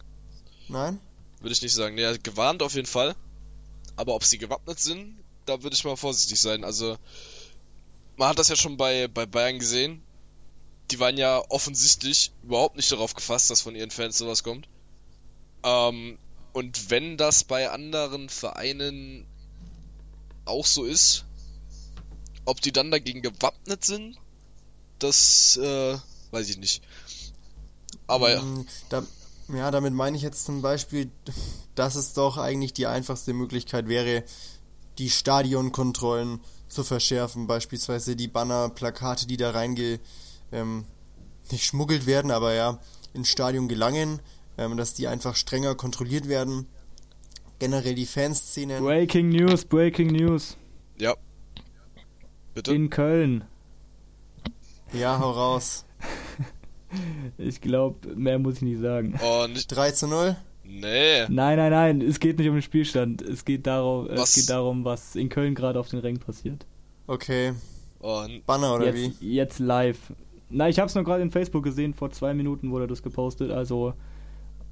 Nein? Würde ich nicht sagen. Ja, gewarnt auf jeden Fall. Aber ob sie gewappnet sind, da würde ich mal vorsichtig sein. Also, man hat das ja schon bei, bei Bayern gesehen. Die waren ja offensichtlich überhaupt nicht darauf gefasst, dass von ihren Fans sowas kommt. Ähm, und wenn das bei anderen Vereinen auch so ist, ob die dann dagegen gewappnet sind, das äh, weiß ich nicht. Aber ja. Mm, da, ja, damit meine ich jetzt zum Beispiel, dass es doch eigentlich die einfachste Möglichkeit wäre, die Stadionkontrollen zu verschärfen, beispielsweise die Banner, Plakate, die da reinge ähm, nicht schmuggelt werden, aber ja ins Stadion gelangen, ähm, dass die einfach strenger kontrolliert werden. Generell die Fanszenen. Breaking News, Breaking News. Ja. Bitte? In Köln. Ja, hau raus. ich glaube, mehr muss ich nicht sagen. Oh, nicht 3 zu 0? Nee. Nein, nein, nein, es geht nicht um den Spielstand. Es geht darum, was? es geht darum, was in Köln gerade auf den Rängen passiert. Okay. Oh, Banner oder jetzt, wie? Jetzt live. Na, ich habe es nur gerade in Facebook gesehen, vor zwei Minuten wurde das gepostet. Also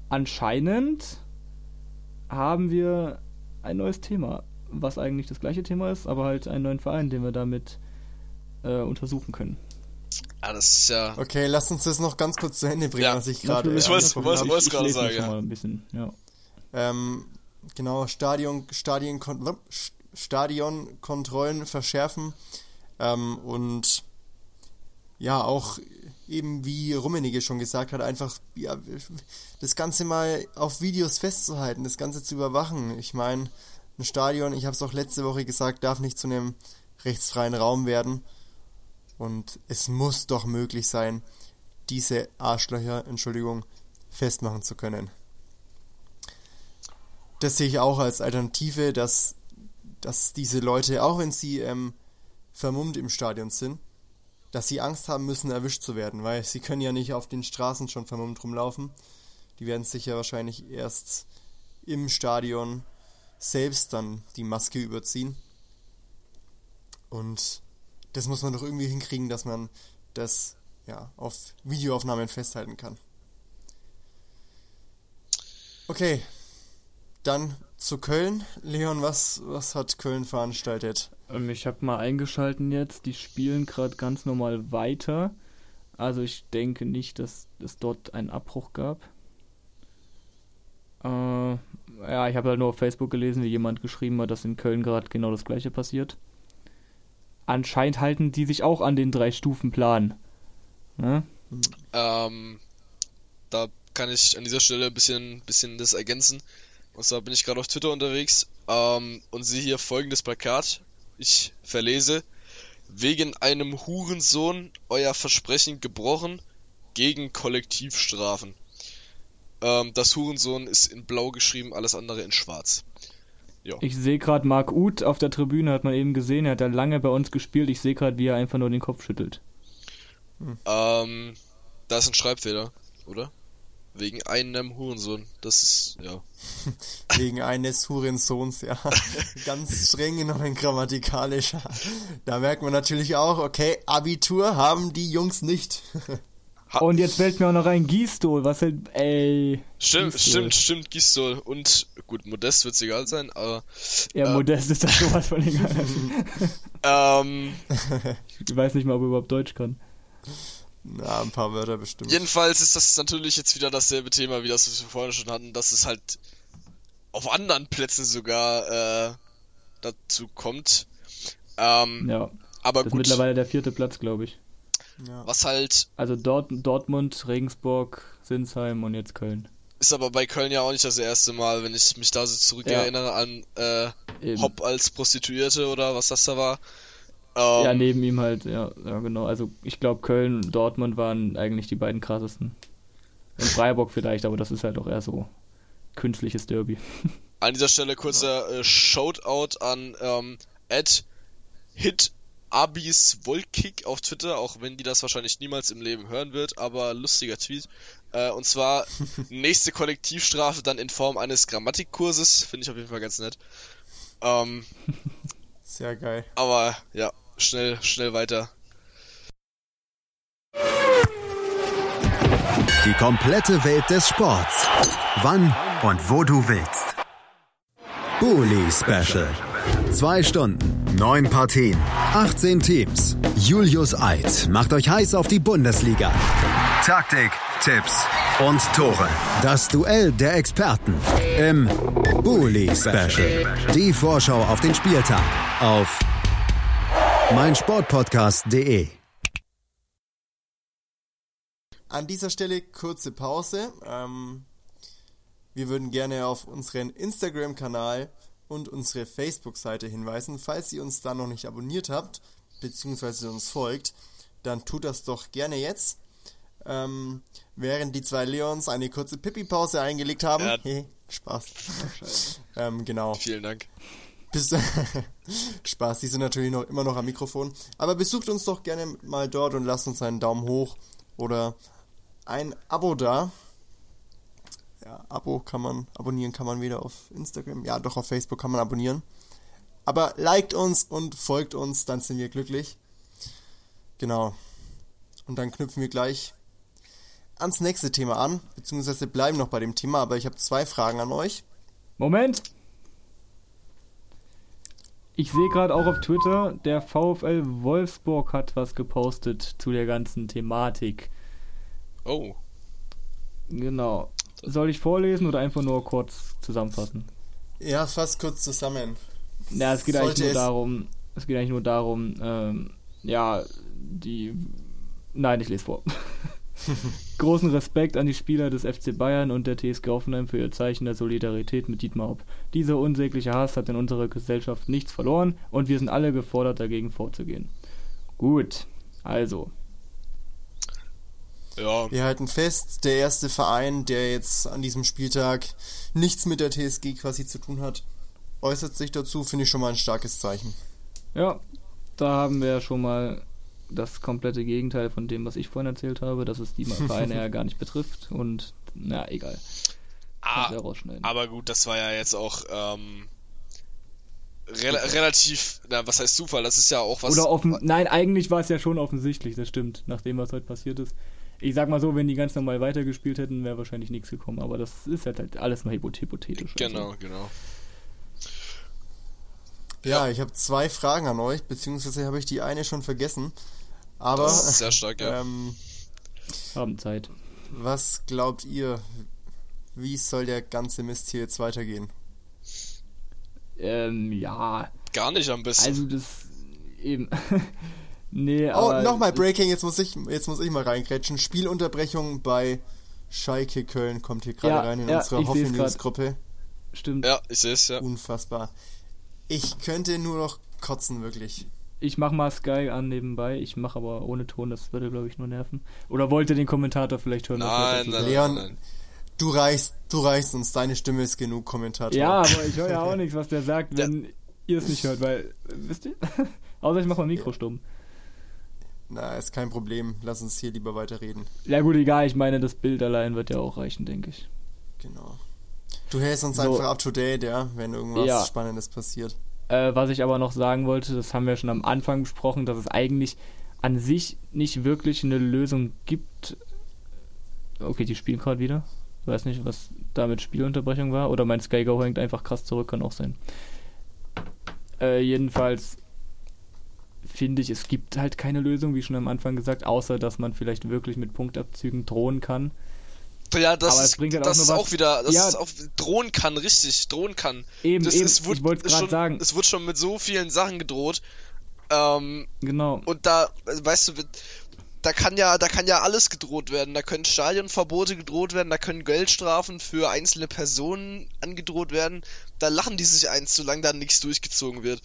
anscheinend haben wir ein neues Thema, was eigentlich das gleiche Thema ist, aber halt einen neuen Verein, den wir damit äh, untersuchen können. Ja, das ist ja. Okay, lass uns das noch ganz kurz zu Ende bringen, ja. was ich gerade. Ich weiß, was, was gerade sagen. Ja. Mal ein bisschen, ja. Ähm, genau, Stadion, Stadion, Stadionkontrollen verschärfen ähm, und ja, auch eben wie Rummenigge schon gesagt hat, einfach ja, das Ganze mal auf Videos festzuhalten, das Ganze zu überwachen. Ich meine, ein Stadion, ich habe es auch letzte Woche gesagt, darf nicht zu einem rechtsfreien Raum werden. Und es muss doch möglich sein, diese Arschlöcher, Entschuldigung, festmachen zu können. Das sehe ich auch als Alternative, dass, dass diese Leute, auch wenn sie ähm, vermummt im Stadion sind, dass sie Angst haben müssen, erwischt zu werden, weil sie können ja nicht auf den Straßen schon vermummt rumlaufen. Die werden sicher wahrscheinlich erst im Stadion selbst dann die Maske überziehen. Und das muss man doch irgendwie hinkriegen, dass man das ja auf Videoaufnahmen festhalten kann. Okay, dann zu Köln. Leon, was, was hat Köln veranstaltet? Ähm, ich habe mal eingeschalten jetzt. Die spielen gerade ganz normal weiter. Also ich denke nicht, dass es dort einen Abbruch gab. Äh, ja, ich habe halt nur auf Facebook gelesen, wie jemand geschrieben hat, dass in Köln gerade genau das gleiche passiert. Anscheinend halten die sich auch an den drei Stufen Plan. Ne? Ähm, da kann ich an dieser Stelle ein bisschen, bisschen das ergänzen. Und zwar bin ich gerade auf Twitter unterwegs ähm, und sehe hier folgendes Plakat. Ich verlese. Wegen einem Hurensohn euer Versprechen gebrochen gegen Kollektivstrafen. Ähm, das Hurensohn ist in blau geschrieben, alles andere in schwarz. Ja. Ich sehe gerade Marc Uth auf der Tribüne, hat man eben gesehen, er hat ja lange bei uns gespielt. Ich sehe gerade, wie er einfach nur den Kopf schüttelt. Ähm, da ist ein Schreibfehler, oder? Wegen einem Hurensohn. Das ist, ja. Wegen eines Hurensohns, ja. Ganz streng genommen grammatikalisch. Da merkt man natürlich auch, okay, Abitur haben die Jungs nicht. Und jetzt fällt mir auch noch ein Gistol, was halt, ey. Stimmt, Gistol. stimmt, stimmt, Gistol. Und gut, Modest wird's egal sein, aber Ja, äh, Modest ist das sowas von egal. ähm, ich weiß nicht mal, ob er überhaupt Deutsch kann. Na, ein paar Wörter bestimmt. jedenfalls ist das natürlich jetzt wieder dasselbe Thema, wie das, was wir vorhin schon hatten, dass es halt auf anderen Plätzen sogar äh, dazu kommt. Ähm, Ja, aber das ist gut, mittlerweile der vierte Platz, glaube ich. Ja. was halt Also Dort Dortmund, Regensburg, Sinsheim und jetzt Köln. ist aber bei Köln ja auch nicht das erste Mal, wenn ich mich da so zurückerinnere an äh, Eben. Hopp als Prostituierte oder was das da war. Ähm, Ja, neben ihm halt, ja, ja genau. Also ich glaube, Köln und Dortmund waren eigentlich die beiden krassesten. Und Freiburg vielleicht, aber das ist halt auch eher so künstliches Derby. An dieser Stelle kurzer äh, Shoutout an ähm, Ed Hit Abis Volkick auf Twitter, auch wenn die das wahrscheinlich niemals im Leben hören wird, aber lustiger Tweet. Äh, und zwar nächste Kollektivstrafe dann in Form eines Grammatikkurses, finde ich auf jeden Fall ganz nett. Ähm, Sehr geil. aber ja, schnell, schnell weiter. Die komplette Welt des Sports. Wann und wo du willst. Bully Special. Zwei Stunden, neun Partien, 18 Teams. Julius Eid macht euch heiß auf die Bundesliga. Taktik, Tipps und Tore. Das Duell der Experten im Bully Special. Die Vorschau auf den Spieltag auf meinsportpodcast.de. An dieser Stelle kurze Pause. Ähm, wir würden gerne auf unseren Instagram-Kanal und unsere Facebook-Seite hinweisen. Falls ihr uns da noch nicht abonniert habt, beziehungsweise uns folgt, dann tut das doch gerne jetzt. Ähm, während die zwei Leons eine kurze Pipi-Pause eingelegt haben. Ja. Hey, Spaß. ähm, genau. Vielen Dank. Bis Spaß, die sind natürlich noch immer noch am Mikrofon. Aber besucht uns doch gerne mal dort und lasst uns einen Daumen hoch oder ein Abo da. Ja, Abo kann man, abonnieren kann man weder auf Instagram, ja doch auf Facebook kann man abonnieren. Aber liked uns und folgt uns, dann sind wir glücklich. Genau. Und dann knüpfen wir gleich ans nächste Thema an, beziehungsweise bleiben noch bei dem Thema, aber ich habe zwei Fragen an euch. Moment! Ich sehe gerade auch auf Twitter, der VfL Wolfsburg hat was gepostet zu der ganzen Thematik. Oh, Genau. Soll ich vorlesen oder einfach nur kurz zusammenfassen? Ja, fast kurz zusammen. Ja, es geht Sollte eigentlich nur es- darum, es geht eigentlich nur darum, ähm, ja, die, nein, ich lese vor. Großen Respekt an die Spieler des FC Bayern und der TSG Hoffenheim für ihr Zeichen der Solidarität mit Dietmar Hopp. Dieser unsägliche Hass hat in unserer Gesellschaft nichts verloren und wir sind alle gefordert, dagegen vorzugehen. Gut, also, ja, Wir halten fest, der erste Verein, der jetzt an diesem Spieltag nichts mit der TSG quasi zu tun hat, äußert sich dazu, finde ich schon mal ein starkes Zeichen. ja, da haben wir ja schon mal das komplette Gegenteil von dem, was ich vorhin erzählt habe, dass es die Vereine ja gar nicht betrifft und, na, egal. Ah, aber gut, das war ja jetzt auch ähm, rela relativ, na, was heißt Zufall? Das ist ja auch was. Oder offen. Nein, eigentlich war es ja schon offensichtlich, das stimmt, nach dem, was heute passiert ist. Ich sag mal so, wenn die ganz normal weitergespielt hätten, wäre wahrscheinlich nichts gekommen, aber das ist halt, halt alles mal hypo- hypothetisch. Genau, genau. Ja, ich habe zwei Fragen an euch, beziehungsweise habe ich die eine schon vergessen. Aber Das ist sehr stark, ja. ähm, Also, haben Zeit. was glaubt ihr, wie soll der ganze Mist hier jetzt weitergehen? Ähm, ja. Gar nicht am besten. Also das eben. nee, oh, aber. nochmal Breaking, jetzt muss ich, jetzt muss ich mal reingrätschen. Spielunterbrechung bei Schalke Köln kommt hier gerade Ja, rein in ja, unserer. Hoffnungsgruppe. Stimmt. ja, ich sehe es, ja. Unfassbar. Ich könnte nur noch kotzen, wirklich. Ich mach mal Sky an nebenbei. Ich mache aber ohne Ton, das würde, glaube ich, nur nerven. Oder wollte den Kommentator vielleicht hören? Nein, nein? Leon, nein. Du reichst, du reichst uns, deine Stimme ist genug, Kommentator. Ja, aber ich höre ja auch nichts, was der sagt, wenn ihr es nicht hört, weil, wisst ihr? Außer ich mache mein Mikro stumm. Na, ist kein Problem. Lass uns hier lieber weiterreden. Ja gut, egal, ich meine, das Bild allein wird ja auch reichen, denke ich. Genau. Du hältst uns So. einfach up to date, ja, wenn irgendwas Ja. Spannendes passiert. Äh, was ich aber noch sagen wollte, das haben wir schon am Anfang besprochen, dass es eigentlich an sich nicht wirklich eine Lösung gibt. Okay, die spielen gerade wieder. Ich weiß nicht, was da mit Spielunterbrechung war. Oder mein Sky Go hängt einfach krass zurück, kann auch sein. Äh, jedenfalls finde ich, es gibt halt keine Lösung, wie schon am Anfang gesagt, außer dass man vielleicht wirklich mit Punktabzügen drohen kann. Ja, das Aber es ist, bringt halt auch das nur ist was- auch wieder, das Ja. ist auch, drohen kann, richtig, drohen kann. Eben, das eben, es wird ich wollte gerade schon- sagen. Es wird schon mit so vielen Sachen gedroht. Ähm, Genau. und da, weißt du, da kann ja, da kann ja alles gedroht werden. Da können Stadionverbote gedroht werden, da können Geldstrafen für einzelne Personen angedroht werden. Da lachen die sich eins, solange da nichts durchgezogen wird.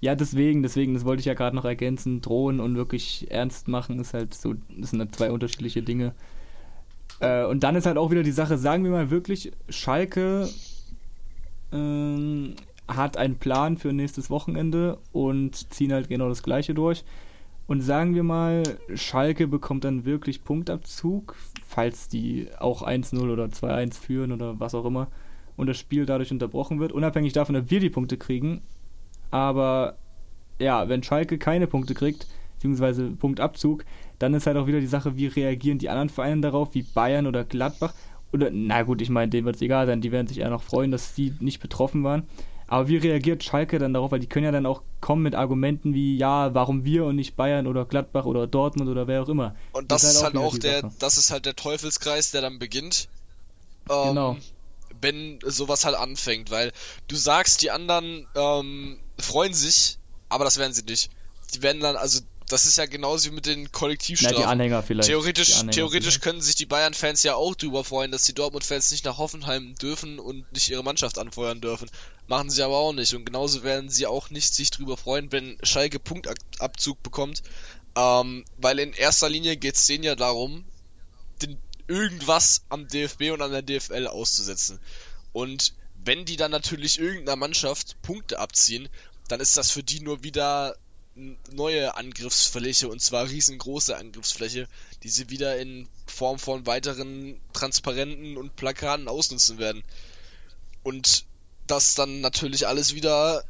Ja, deswegen, deswegen, das wollte ich ja gerade noch ergänzen. Drohen und wirklich ernst machen ist halt so, das sind halt zwei unterschiedliche Dinge. Äh, und dann ist halt auch wieder die Sache, sagen wir mal wirklich, Schalke ähm, hat einen Plan für nächstes Wochenende und ziehen halt genau das gleiche durch. Und sagen wir mal, Schalke bekommt dann wirklich Punktabzug, falls die auch 1-0 oder 2-1 führen oder was auch immer und das Spiel dadurch unterbrochen wird, unabhängig davon, ob wir die Punkte kriegen, aber ja, wenn Schalke keine Punkte kriegt, beziehungsweise Punktabzug, dann ist halt auch wieder die Sache, wie reagieren die anderen Vereine darauf, wie Bayern oder Gladbach. Oder, na gut, ich meine, denen wird es egal sein, die werden sich eher noch freuen, dass sie nicht betroffen waren. Aber wie reagiert Schalke dann darauf? Weil die können ja dann auch kommen mit Argumenten wie, ja, warum wir und nicht Bayern oder Gladbach oder Dortmund oder wer auch immer. Und das, ist halt wieder auch die der, Sache. das ist halt der Teufelskreis, der dann beginnt. Ähm, Genau. Wenn sowas halt anfängt, weil du sagst, die anderen ähm, freuen sich, aber das werden sie nicht. Die werden dann, also das ist ja genauso wie mit den Na, Kollektivstrafen. die Anhänger vielleicht. Theoretisch, Anhänger theoretisch vielleicht. können sich die Bayern-Fans ja auch drüber freuen, dass die Dortmund-Fans nicht nach Hoffenheim dürfen und nicht ihre Mannschaft anfeuern dürfen. Machen sie aber auch nicht. Und genauso werden sie auch nicht sich drüber freuen, wenn Schalke Punktabzug bekommt. Ähm, weil in erster Linie geht es denen ja darum, den, irgendwas am DFB und an der DFL auszusetzen. Und wenn die dann natürlich irgendeiner Mannschaft Punkte abziehen, dann ist das für die nur wieder neue Angriffsfläche und zwar riesengroße Angriffsfläche, die sie wieder in Form von weiteren Transparenten und Plakaten ausnutzen werden. Und das dann natürlich alles wieder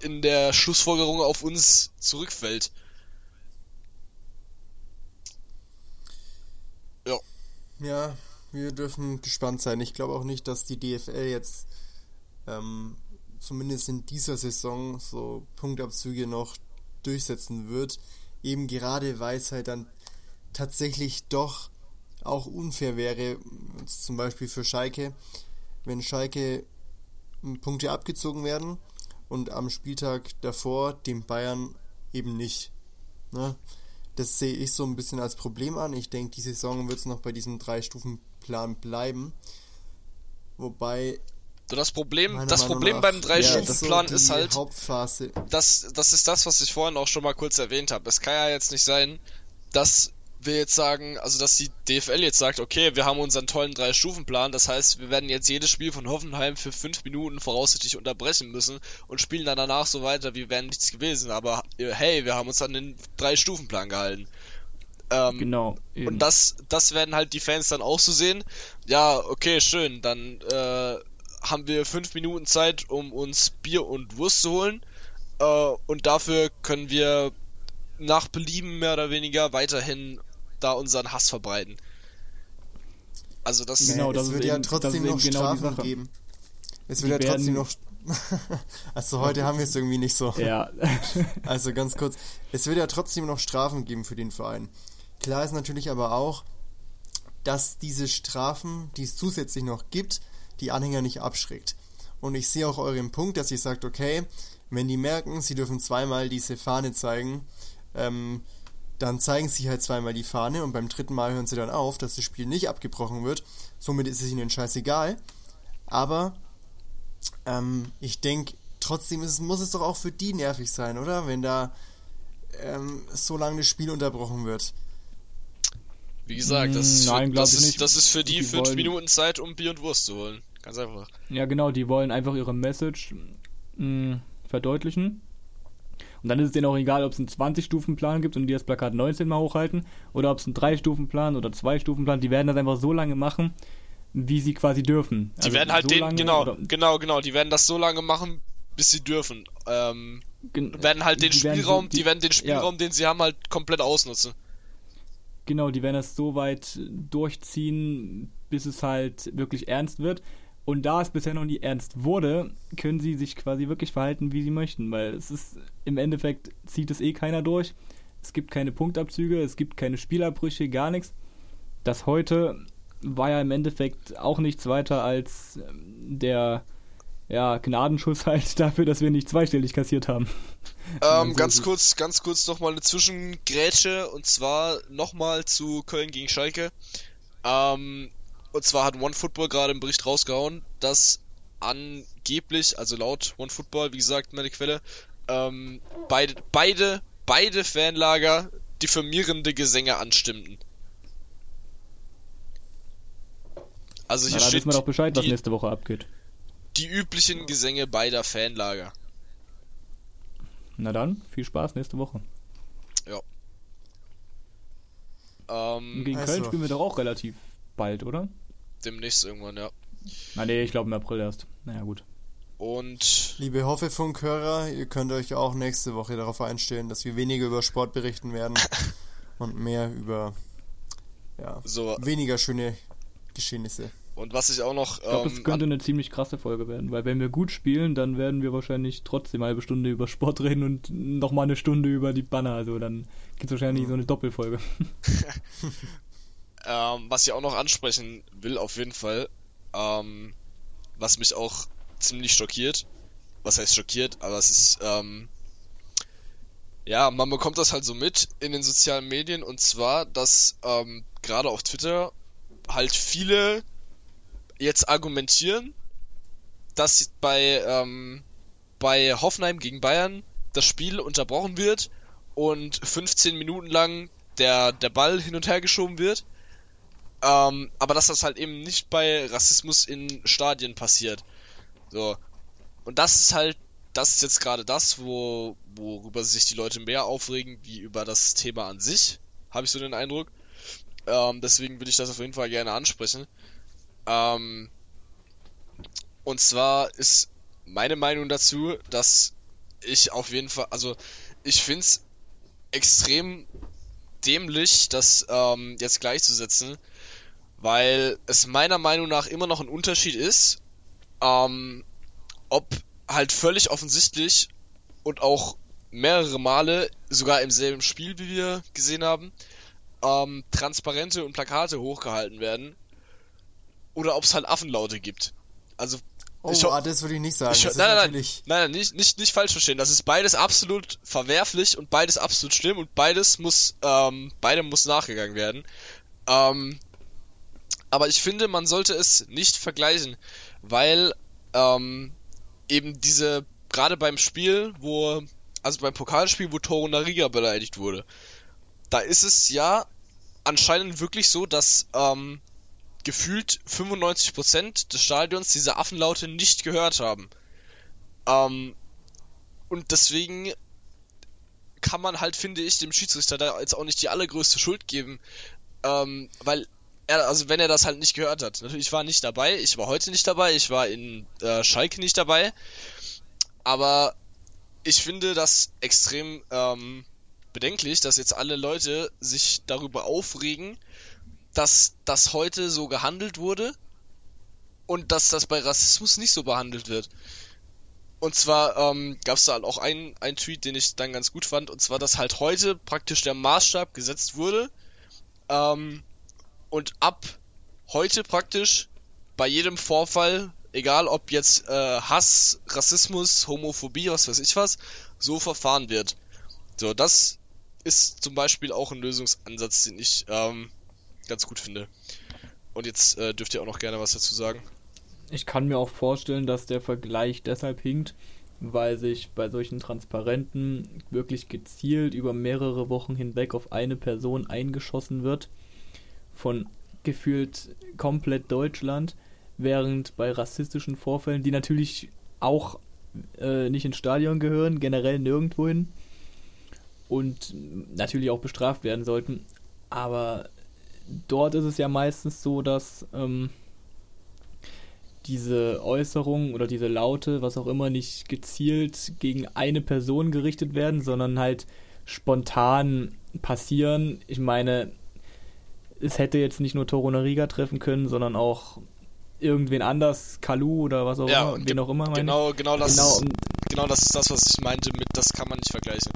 in der Schlussfolgerung auf uns zurückfällt. Ja, Ja, wir dürfen gespannt sein. Ich glaube auch nicht, dass die DFL jetzt ähm, zumindest in dieser Saison so Punktabzüge noch durchsetzen wird. Eben gerade weil es halt dann tatsächlich doch auch unfair wäre, zum Beispiel für Schalke, wenn Schalke Punkte abgezogen werden und am Spieltag davor dem Bayern eben nicht. Ne? Das sehe ich so ein bisschen als Problem an. Ich denke, die Saison wird es noch bei diesem Drei-Stufen-Plan bleiben. Wobei. So das Problem, meiner das Meinung Problem nach beim Drei-Stufen-Plan jetzt so ist halt, das, das ist das, was ich vorhin auch schon mal kurz erwähnt habe. Es kann ja jetzt nicht sein, dass wir jetzt sagen, also dass die DFL jetzt sagt, okay, wir haben unseren tollen Drei-Stufen-Plan, das heißt, wir werden jetzt jedes Spiel von Hoffenheim für fünf Minuten voraussichtlich unterbrechen müssen und spielen dann danach so weiter, wie wäre nichts gewesen. Aber äh, hey, wir haben uns an den Drei-Stufen-Plan gehalten. Ähm, Genau. eben. und das, das werden halt die Fans dann auch so sehen. Ja, okay, schön. Dann äh, haben wir fünf Minuten Zeit, um uns Bier und Wurst zu holen. Äh, und dafür können wir nach Belieben mehr oder weniger weiterhin da unseren Hass verbreiten. Also das Genau, Nee, das es wird ja eben- das trotzdem noch genau Strafen geben. Es wird ja trotzdem noch. also heute haben wir es irgendwie nicht so. ja. Also ganz kurz, es wird ja trotzdem noch Strafen geben für den Verein. Klar ist natürlich aber auch, dass diese Strafen, die es zusätzlich noch gibt, die Anhänger nicht abschreckt. Und ich sehe auch euren Punkt, dass ihr sagt, okay, wenn die merken, sie dürfen zweimal diese Fahne zeigen, ähm, dann zeigen sie halt zweimal die Fahne und beim dritten Mal hören sie dann auf, dass das Spiel nicht abgebrochen wird. Somit ist es ihnen scheißegal. Aber ähm, ich denke, trotzdem es, muss es doch auch für die nervig sein, oder? Wenn da ähm, so lange das Spiel unterbrochen wird. Wie gesagt, das ist, Nein, für, glaub das, ist, nicht. das ist für die, Die fünf wollen- Minuten Zeit, um Bier und Wurst zu holen. Ganz einfach. Ja, genau, die wollen einfach ihre Message mh, verdeutlichen. Und dann ist es denen auch egal, ob es einen 20-Stufen-Plan gibt und die das Plakat 19 mal hochhalten oder ob es einen 3-Stufen-Plan oder 2-Stufen-Plan. Die werden das einfach so lange machen, wie sie quasi dürfen. Die Also werden halt so den, lange genau, oder- genau, genau, die werden das so lange machen, bis sie dürfen. Ähm, werden halt den die werden so- Spielraum, die, werden den ja. Spielraum, den sie haben, halt komplett ausnutzen. Genau, die werden das so weit durchziehen, bis es halt wirklich ernst wird. Und da es bisher noch nie ernst wurde, können sie sich quasi wirklich verhalten, wie sie möchten, weil es ist im Endeffekt zieht es eh keiner durch. Es gibt keine Punktabzüge, es gibt keine Spielabbrüche, gar nichts. Das heute war ja im Endeffekt auch nichts weiter als ähm, der ja, Gnadenschuss halt dafür, dass wir nicht zweistellig kassiert haben. Ähm, so ganz kurz, ganz kurz nochmal eine Zwischengrätsche und zwar nochmal zu Köln gegen Schalke. Ähm, und zwar hat OneFootball gerade im Bericht rausgehauen, dass angeblich, also laut OneFootball, wie gesagt, meine Quelle, ähm, beide, beide, beide Fanlager diffamierende Gesänge anstimmten. Also hier Na, da steht wissen wir doch Bescheid, was die, nächste Woche abgeht. die üblichen Gesänge beider Fanlager. Na dann, viel Spaß nächste Woche. Ähm, Gegen Also. Köln spielen wir doch auch relativ bald, oder? Demnächst irgendwann, ja. Na nee, ich glaube im April erst. Naja, gut. Und Liebe Hoffefunkhörer, ihr könnt euch auch nächste Woche darauf einstellen, dass wir weniger über Sport berichten werden und mehr über ja, so, weniger schöne Geschehnisse. und was ich auch noch Ich glaube, ähm, es könnte eine ziemlich krasse Folge werden, weil wenn wir gut spielen, dann werden wir wahrscheinlich trotzdem eine halbe Stunde über Sport reden und nochmal eine Stunde über die Banner. Also dann gibt es wahrscheinlich so eine Doppelfolge. ähm, was ich auch noch ansprechen will, auf jeden Fall, ähm, was mich auch ziemlich schockiert. Was heißt schockiert? Aber es ist, ähm, ja, man bekommt das halt so mit in den sozialen Medien und zwar, dass ähm, gerade auf Twitter halt viele jetzt argumentieren, dass bei ähm, bei Hoffenheim gegen Bayern das Spiel unterbrochen wird und 15 Minuten lang der der Ball hin und her geschoben wird. Ähm, aber dass das halt eben nicht bei Rassismus in Stadien passiert. So. Und das ist halt, das ist jetzt gerade das, wo, worüber sich die Leute mehr aufregen, wie über das Thema an sich. Habe ich so den Eindruck. Ähm, deswegen würde ich das auf jeden Fall gerne ansprechen. Ähm, und zwar ist meine Meinung dazu, dass ich auf jeden Fall, also ich finde es extrem dämlich, das ähm, jetzt gleichzusetzen, weil es meiner Meinung nach immer noch ein Unterschied ist, ähm, ob halt völlig offensichtlich und auch mehrere Male, sogar im selben Spiel, wie wir gesehen haben, ähm, Transparente und Plakate hochgehalten werden, oder ob es halt Affenlaute gibt. Also Oh, Ich ah, das würde ich nicht sagen. ich, nein, nein, nein, natürlich. nein, nein, nicht, nicht, nicht falsch verstehen. Das ist beides absolut verwerflich und beides absolut schlimm und beides muss, ähm, beide muss nachgegangen werden. Ähm, aber ich finde, man sollte es nicht vergleichen, weil ähm, eben diese, gerade beim Spiel, wo, also beim Pokalspiel, wo Toro Nariga beleidigt wurde, da ist es ja anscheinend wirklich so, dass ähm, gefühlt 95% des Stadions diese Affenlaute nicht gehört haben. Ähm, und deswegen kann man halt, finde ich, dem Schiedsrichter da jetzt auch nicht die allergrößte Schuld geben, ähm, weil er, also wenn er das halt nicht gehört hat. Natürlich, ich war nicht dabei, ich war heute nicht dabei, ich war in äh, Schalke nicht dabei, aber ich finde das extrem ähm, bedenklich, dass jetzt alle Leute sich darüber aufregen, dass das heute so gehandelt wurde und dass das bei Rassismus nicht so behandelt wird. Und zwar ähm, gab es da halt auch einen, einen Tweet, den ich dann ganz gut fand, und zwar, dass halt heute praktisch der Maßstab gesetzt wurde ähm, und ab heute praktisch bei jedem Vorfall, egal ob jetzt äh, Hass, Rassismus, Homophobie, was weiß ich was, so verfahren wird. So, das ist zum Beispiel auch ein Lösungsansatz, den ich ähm, ganz gut finde. Und jetzt äh, dürft ihr auch noch gerne was dazu sagen. Ich kann mir auch vorstellen, dass der Vergleich deshalb hinkt, weil sich bei solchen Transparenten wirklich gezielt über mehrere Wochen hinweg auf eine Person eingeschossen wird. Von gefühlt komplett Deutschland, während bei rassistischen Vorfällen, die natürlich auch äh, nicht ins Stadion gehören, generell nirgendwo hin und natürlich auch bestraft werden sollten, aber dort ist es ja meistens so, dass ähm, diese Äußerungen oder diese Laute, was auch immer, nicht gezielt gegen eine Person gerichtet werden, sondern halt spontan passieren. Ich meine, es hätte jetzt nicht nur Torunariga treffen können, sondern auch irgendwen anders, Kalu oder was auch Ja, immer, und wen auch immer. Genau, genau das, Genau, ist, genau das ist das, was ich meinte mit, das kann man nicht vergleichen.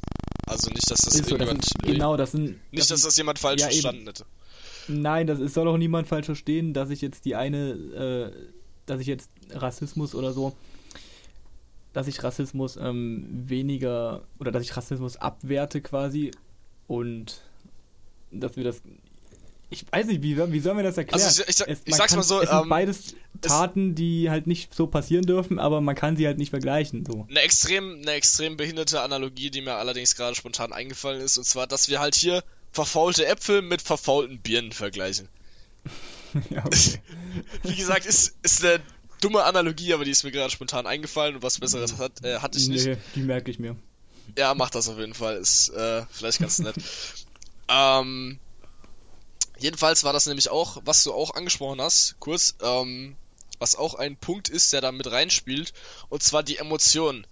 Also nicht, dass das ist so, das irgendjemand, sind, genau, das sind. nicht, dass sind- das jemand falsch ja, eben. verstanden hätte. Nein, das es soll auch niemand falsch verstehen, dass ich jetzt die eine, äh, dass ich jetzt Rassismus oder so, dass ich Rassismus ähm, weniger oder dass ich Rassismus abwerte quasi und dass wir das. Ich weiß nicht, wie, wie sollen wir das erklären? Also ich- ich sag- ich sag's mal so, Es sind ähm, beides Taten, die halt nicht so passieren dürfen, aber man kann sie halt nicht vergleichen. So. Eine extrem, eine extrem behinderte Analogie, die mir allerdings gerade spontan eingefallen ist, und zwar, dass wir halt hier verfaulte Äpfel mit verfaulten Birnen vergleichen. ja, okay. Wie gesagt, ist, ist eine dumme Analogie, aber die ist mir gerade spontan eingefallen und was Besseres hat, äh, hatte ich nicht. nee, die merke ich mir. Ja, mach das auf jeden Fall. Ist äh, vielleicht ganz nett. ähm, jedenfalls war das nämlich auch, was du auch angesprochen hast, kurz, ähm, was auch ein Punkt ist, der da mit reinspielt, und zwar die Emotionen.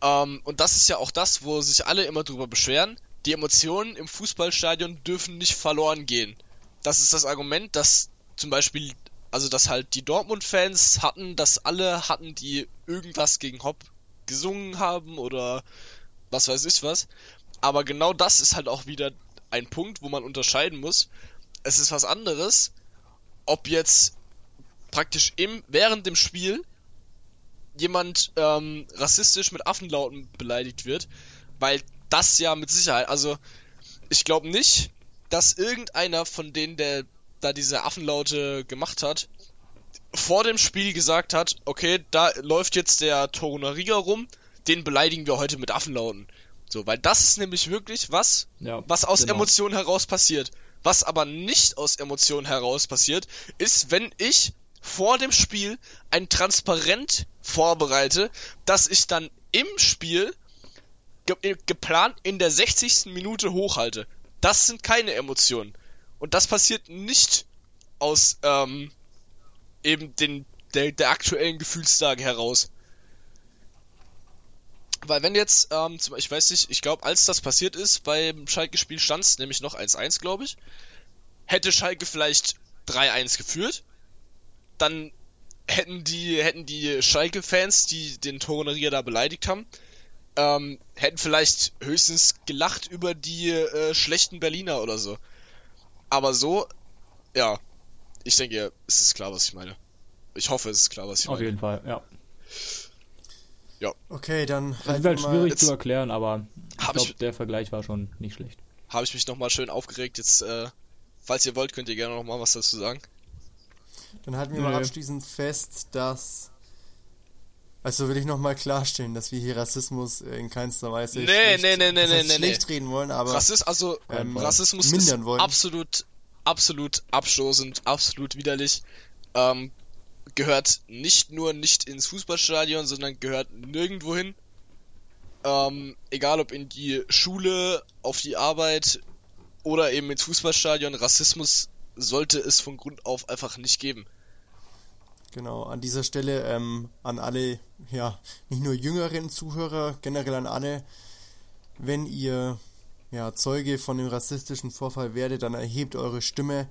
Ähm, und das ist ja auch das, wo sich alle immer drüber beschweren. Die Emotionen im Fußballstadion dürfen nicht verloren gehen. Das ist das Argument, dass zum Beispiel, also dass halt die Dortmund-Fans hatten, dass alle hatten, die irgendwas gegen Hopp gesungen haben oder was weiß ich was. Aber genau das ist halt auch wieder ein Punkt, wo man unterscheiden muss. Es ist was anderes, ob jetzt praktisch im, während dem Spiel jemand ähm, rassistisch mit Affenlauten beleidigt wird, weil das ja mit Sicherheit, also ich glaube nicht, dass irgendeiner von denen, der da diese Affenlaute gemacht hat, vor dem Spiel gesagt hat, okay, da läuft jetzt der Torunariga rum, den beleidigen wir heute mit Affenlauten. So, weil das ist nämlich wirklich was, Ja, was aus genau. Emotionen heraus passiert. Was aber nicht aus Emotionen heraus passiert, ist, wenn ich vor dem Spiel ein Transparent vorbereite, dass ich dann im Spiel ge geplant in der 60. Minute hochhalte. Das sind keine Emotionen. Und das passiert nicht aus ähm, eben den, der, der aktuellen Gefühlslage heraus. Weil wenn jetzt, ähm, zum, ich weiß nicht, ich glaube, als das passiert ist, beim Schalke-Spiel stand es nämlich noch 1-1, glaube ich. Hätte Schalke vielleicht 3-1 geführt, dann hätten die, hätten die Schalke-Fans, die den Torunarier da beleidigt haben, ähm, hätten vielleicht höchstens gelacht über die äh, schlechten Berliner oder so. Aber so, ja, ich denke, es ist klar, was ich meine. Ich hoffe, es ist klar, was ich Auf meine. jeden Fall, ja. Okay, dann Das ist halt mal- schwierig jetzt- zu erklären, aber ich glaube, der Vergleich war schon nicht schlecht. Habe ich mich nochmal schön aufgeregt. Jetzt, äh, falls ihr wollt, könnt ihr gerne nochmal was dazu sagen. Dann halten wir mal Nö. abschließend fest, dass. Also will ich nochmal klarstellen, dass wir hier Rassismus in keinster Weise Nee, schlecht, nee, nee, nee, das heißt, nee, nee, schlecht reden wollen, aber Rassist, also ähm, Rassismus ist mindern wollen. absolut, absolut abstoßend, absolut widerlich. Ähm, gehört nicht nur nicht ins Fußballstadion, sondern gehört nirgendwo hin. Ähm, egal ob in die Schule, auf die Arbeit oder eben ins Fußballstadion, Rassismus sollte es von Grund auf einfach nicht geben. Genau, an dieser Stelle ähm, an alle, ja, nicht nur jüngeren Zuhörer, generell an alle, wenn ihr ja, Zeuge von dem rassistischen Vorfall werdet, dann erhebt eure Stimme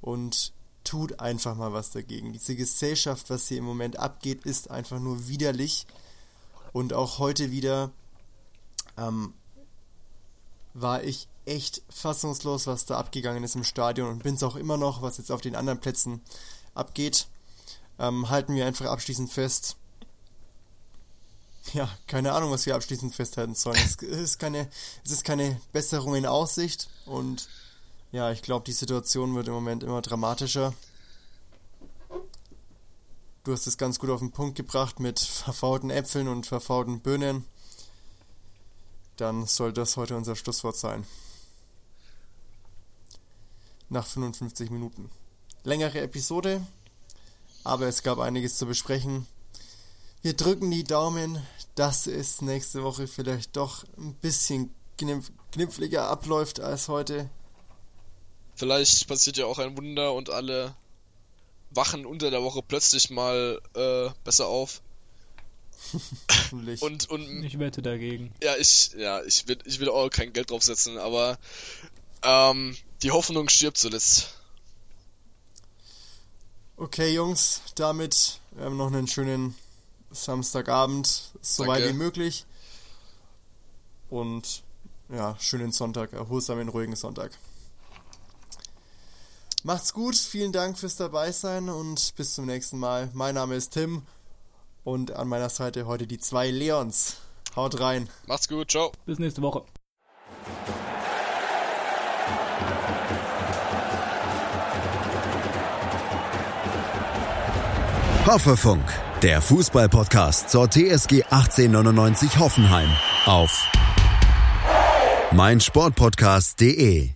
und tut einfach mal was dagegen. Diese Gesellschaft, was hier im Moment abgeht, ist einfach nur widerlich. Und auch heute wieder ähm, war ich echt fassungslos, was da abgegangen ist im Stadion und bin es auch immer noch, was jetzt auf den anderen Plätzen abgeht. ähm, halten wir einfach abschließend fest. Ja, keine Ahnung, was wir abschließend festhalten sollen. Es ist keine, es ist keine Besserung in Aussicht und ja, ich glaube, die Situation wird im Moment immer dramatischer. Du hast es ganz gut auf den Punkt gebracht mit verfaulten Äpfeln und verfaulten Birnen. Dann soll das heute unser Schlusswort sein. Nach 55 Minuten. Längere Episode, aber es gab einiges zu besprechen. Wir drücken die Daumen, dass es nächste Woche vielleicht doch ein bisschen kniffliger abläuft als heute. Vielleicht passiert ja auch ein Wunder und alle wachen unter der Woche plötzlich mal äh, besser auf. und, und ich wette dagegen. Ja, ich, ja, ich will, ich will auch kein Geld draufsetzen, aber ähm, die Hoffnung stirbt zuletzt. Okay, Jungs, damit ähm, noch einen schönen Samstagabend, so weit wie möglich. Und ja, schönen Sonntag, erholsamen, ruhigen Sonntag. Macht's gut, vielen Dank fürs Dabeisein und bis zum nächsten Mal. Mein Name ist Tim und an meiner Seite heute die zwei Leons. Haut rein. Macht's gut, ciao. Bis nächste Woche. Hoffefunk, der Fußballpodcast zur TSG 1899 Hoffenheim auf meinsportpodcast.de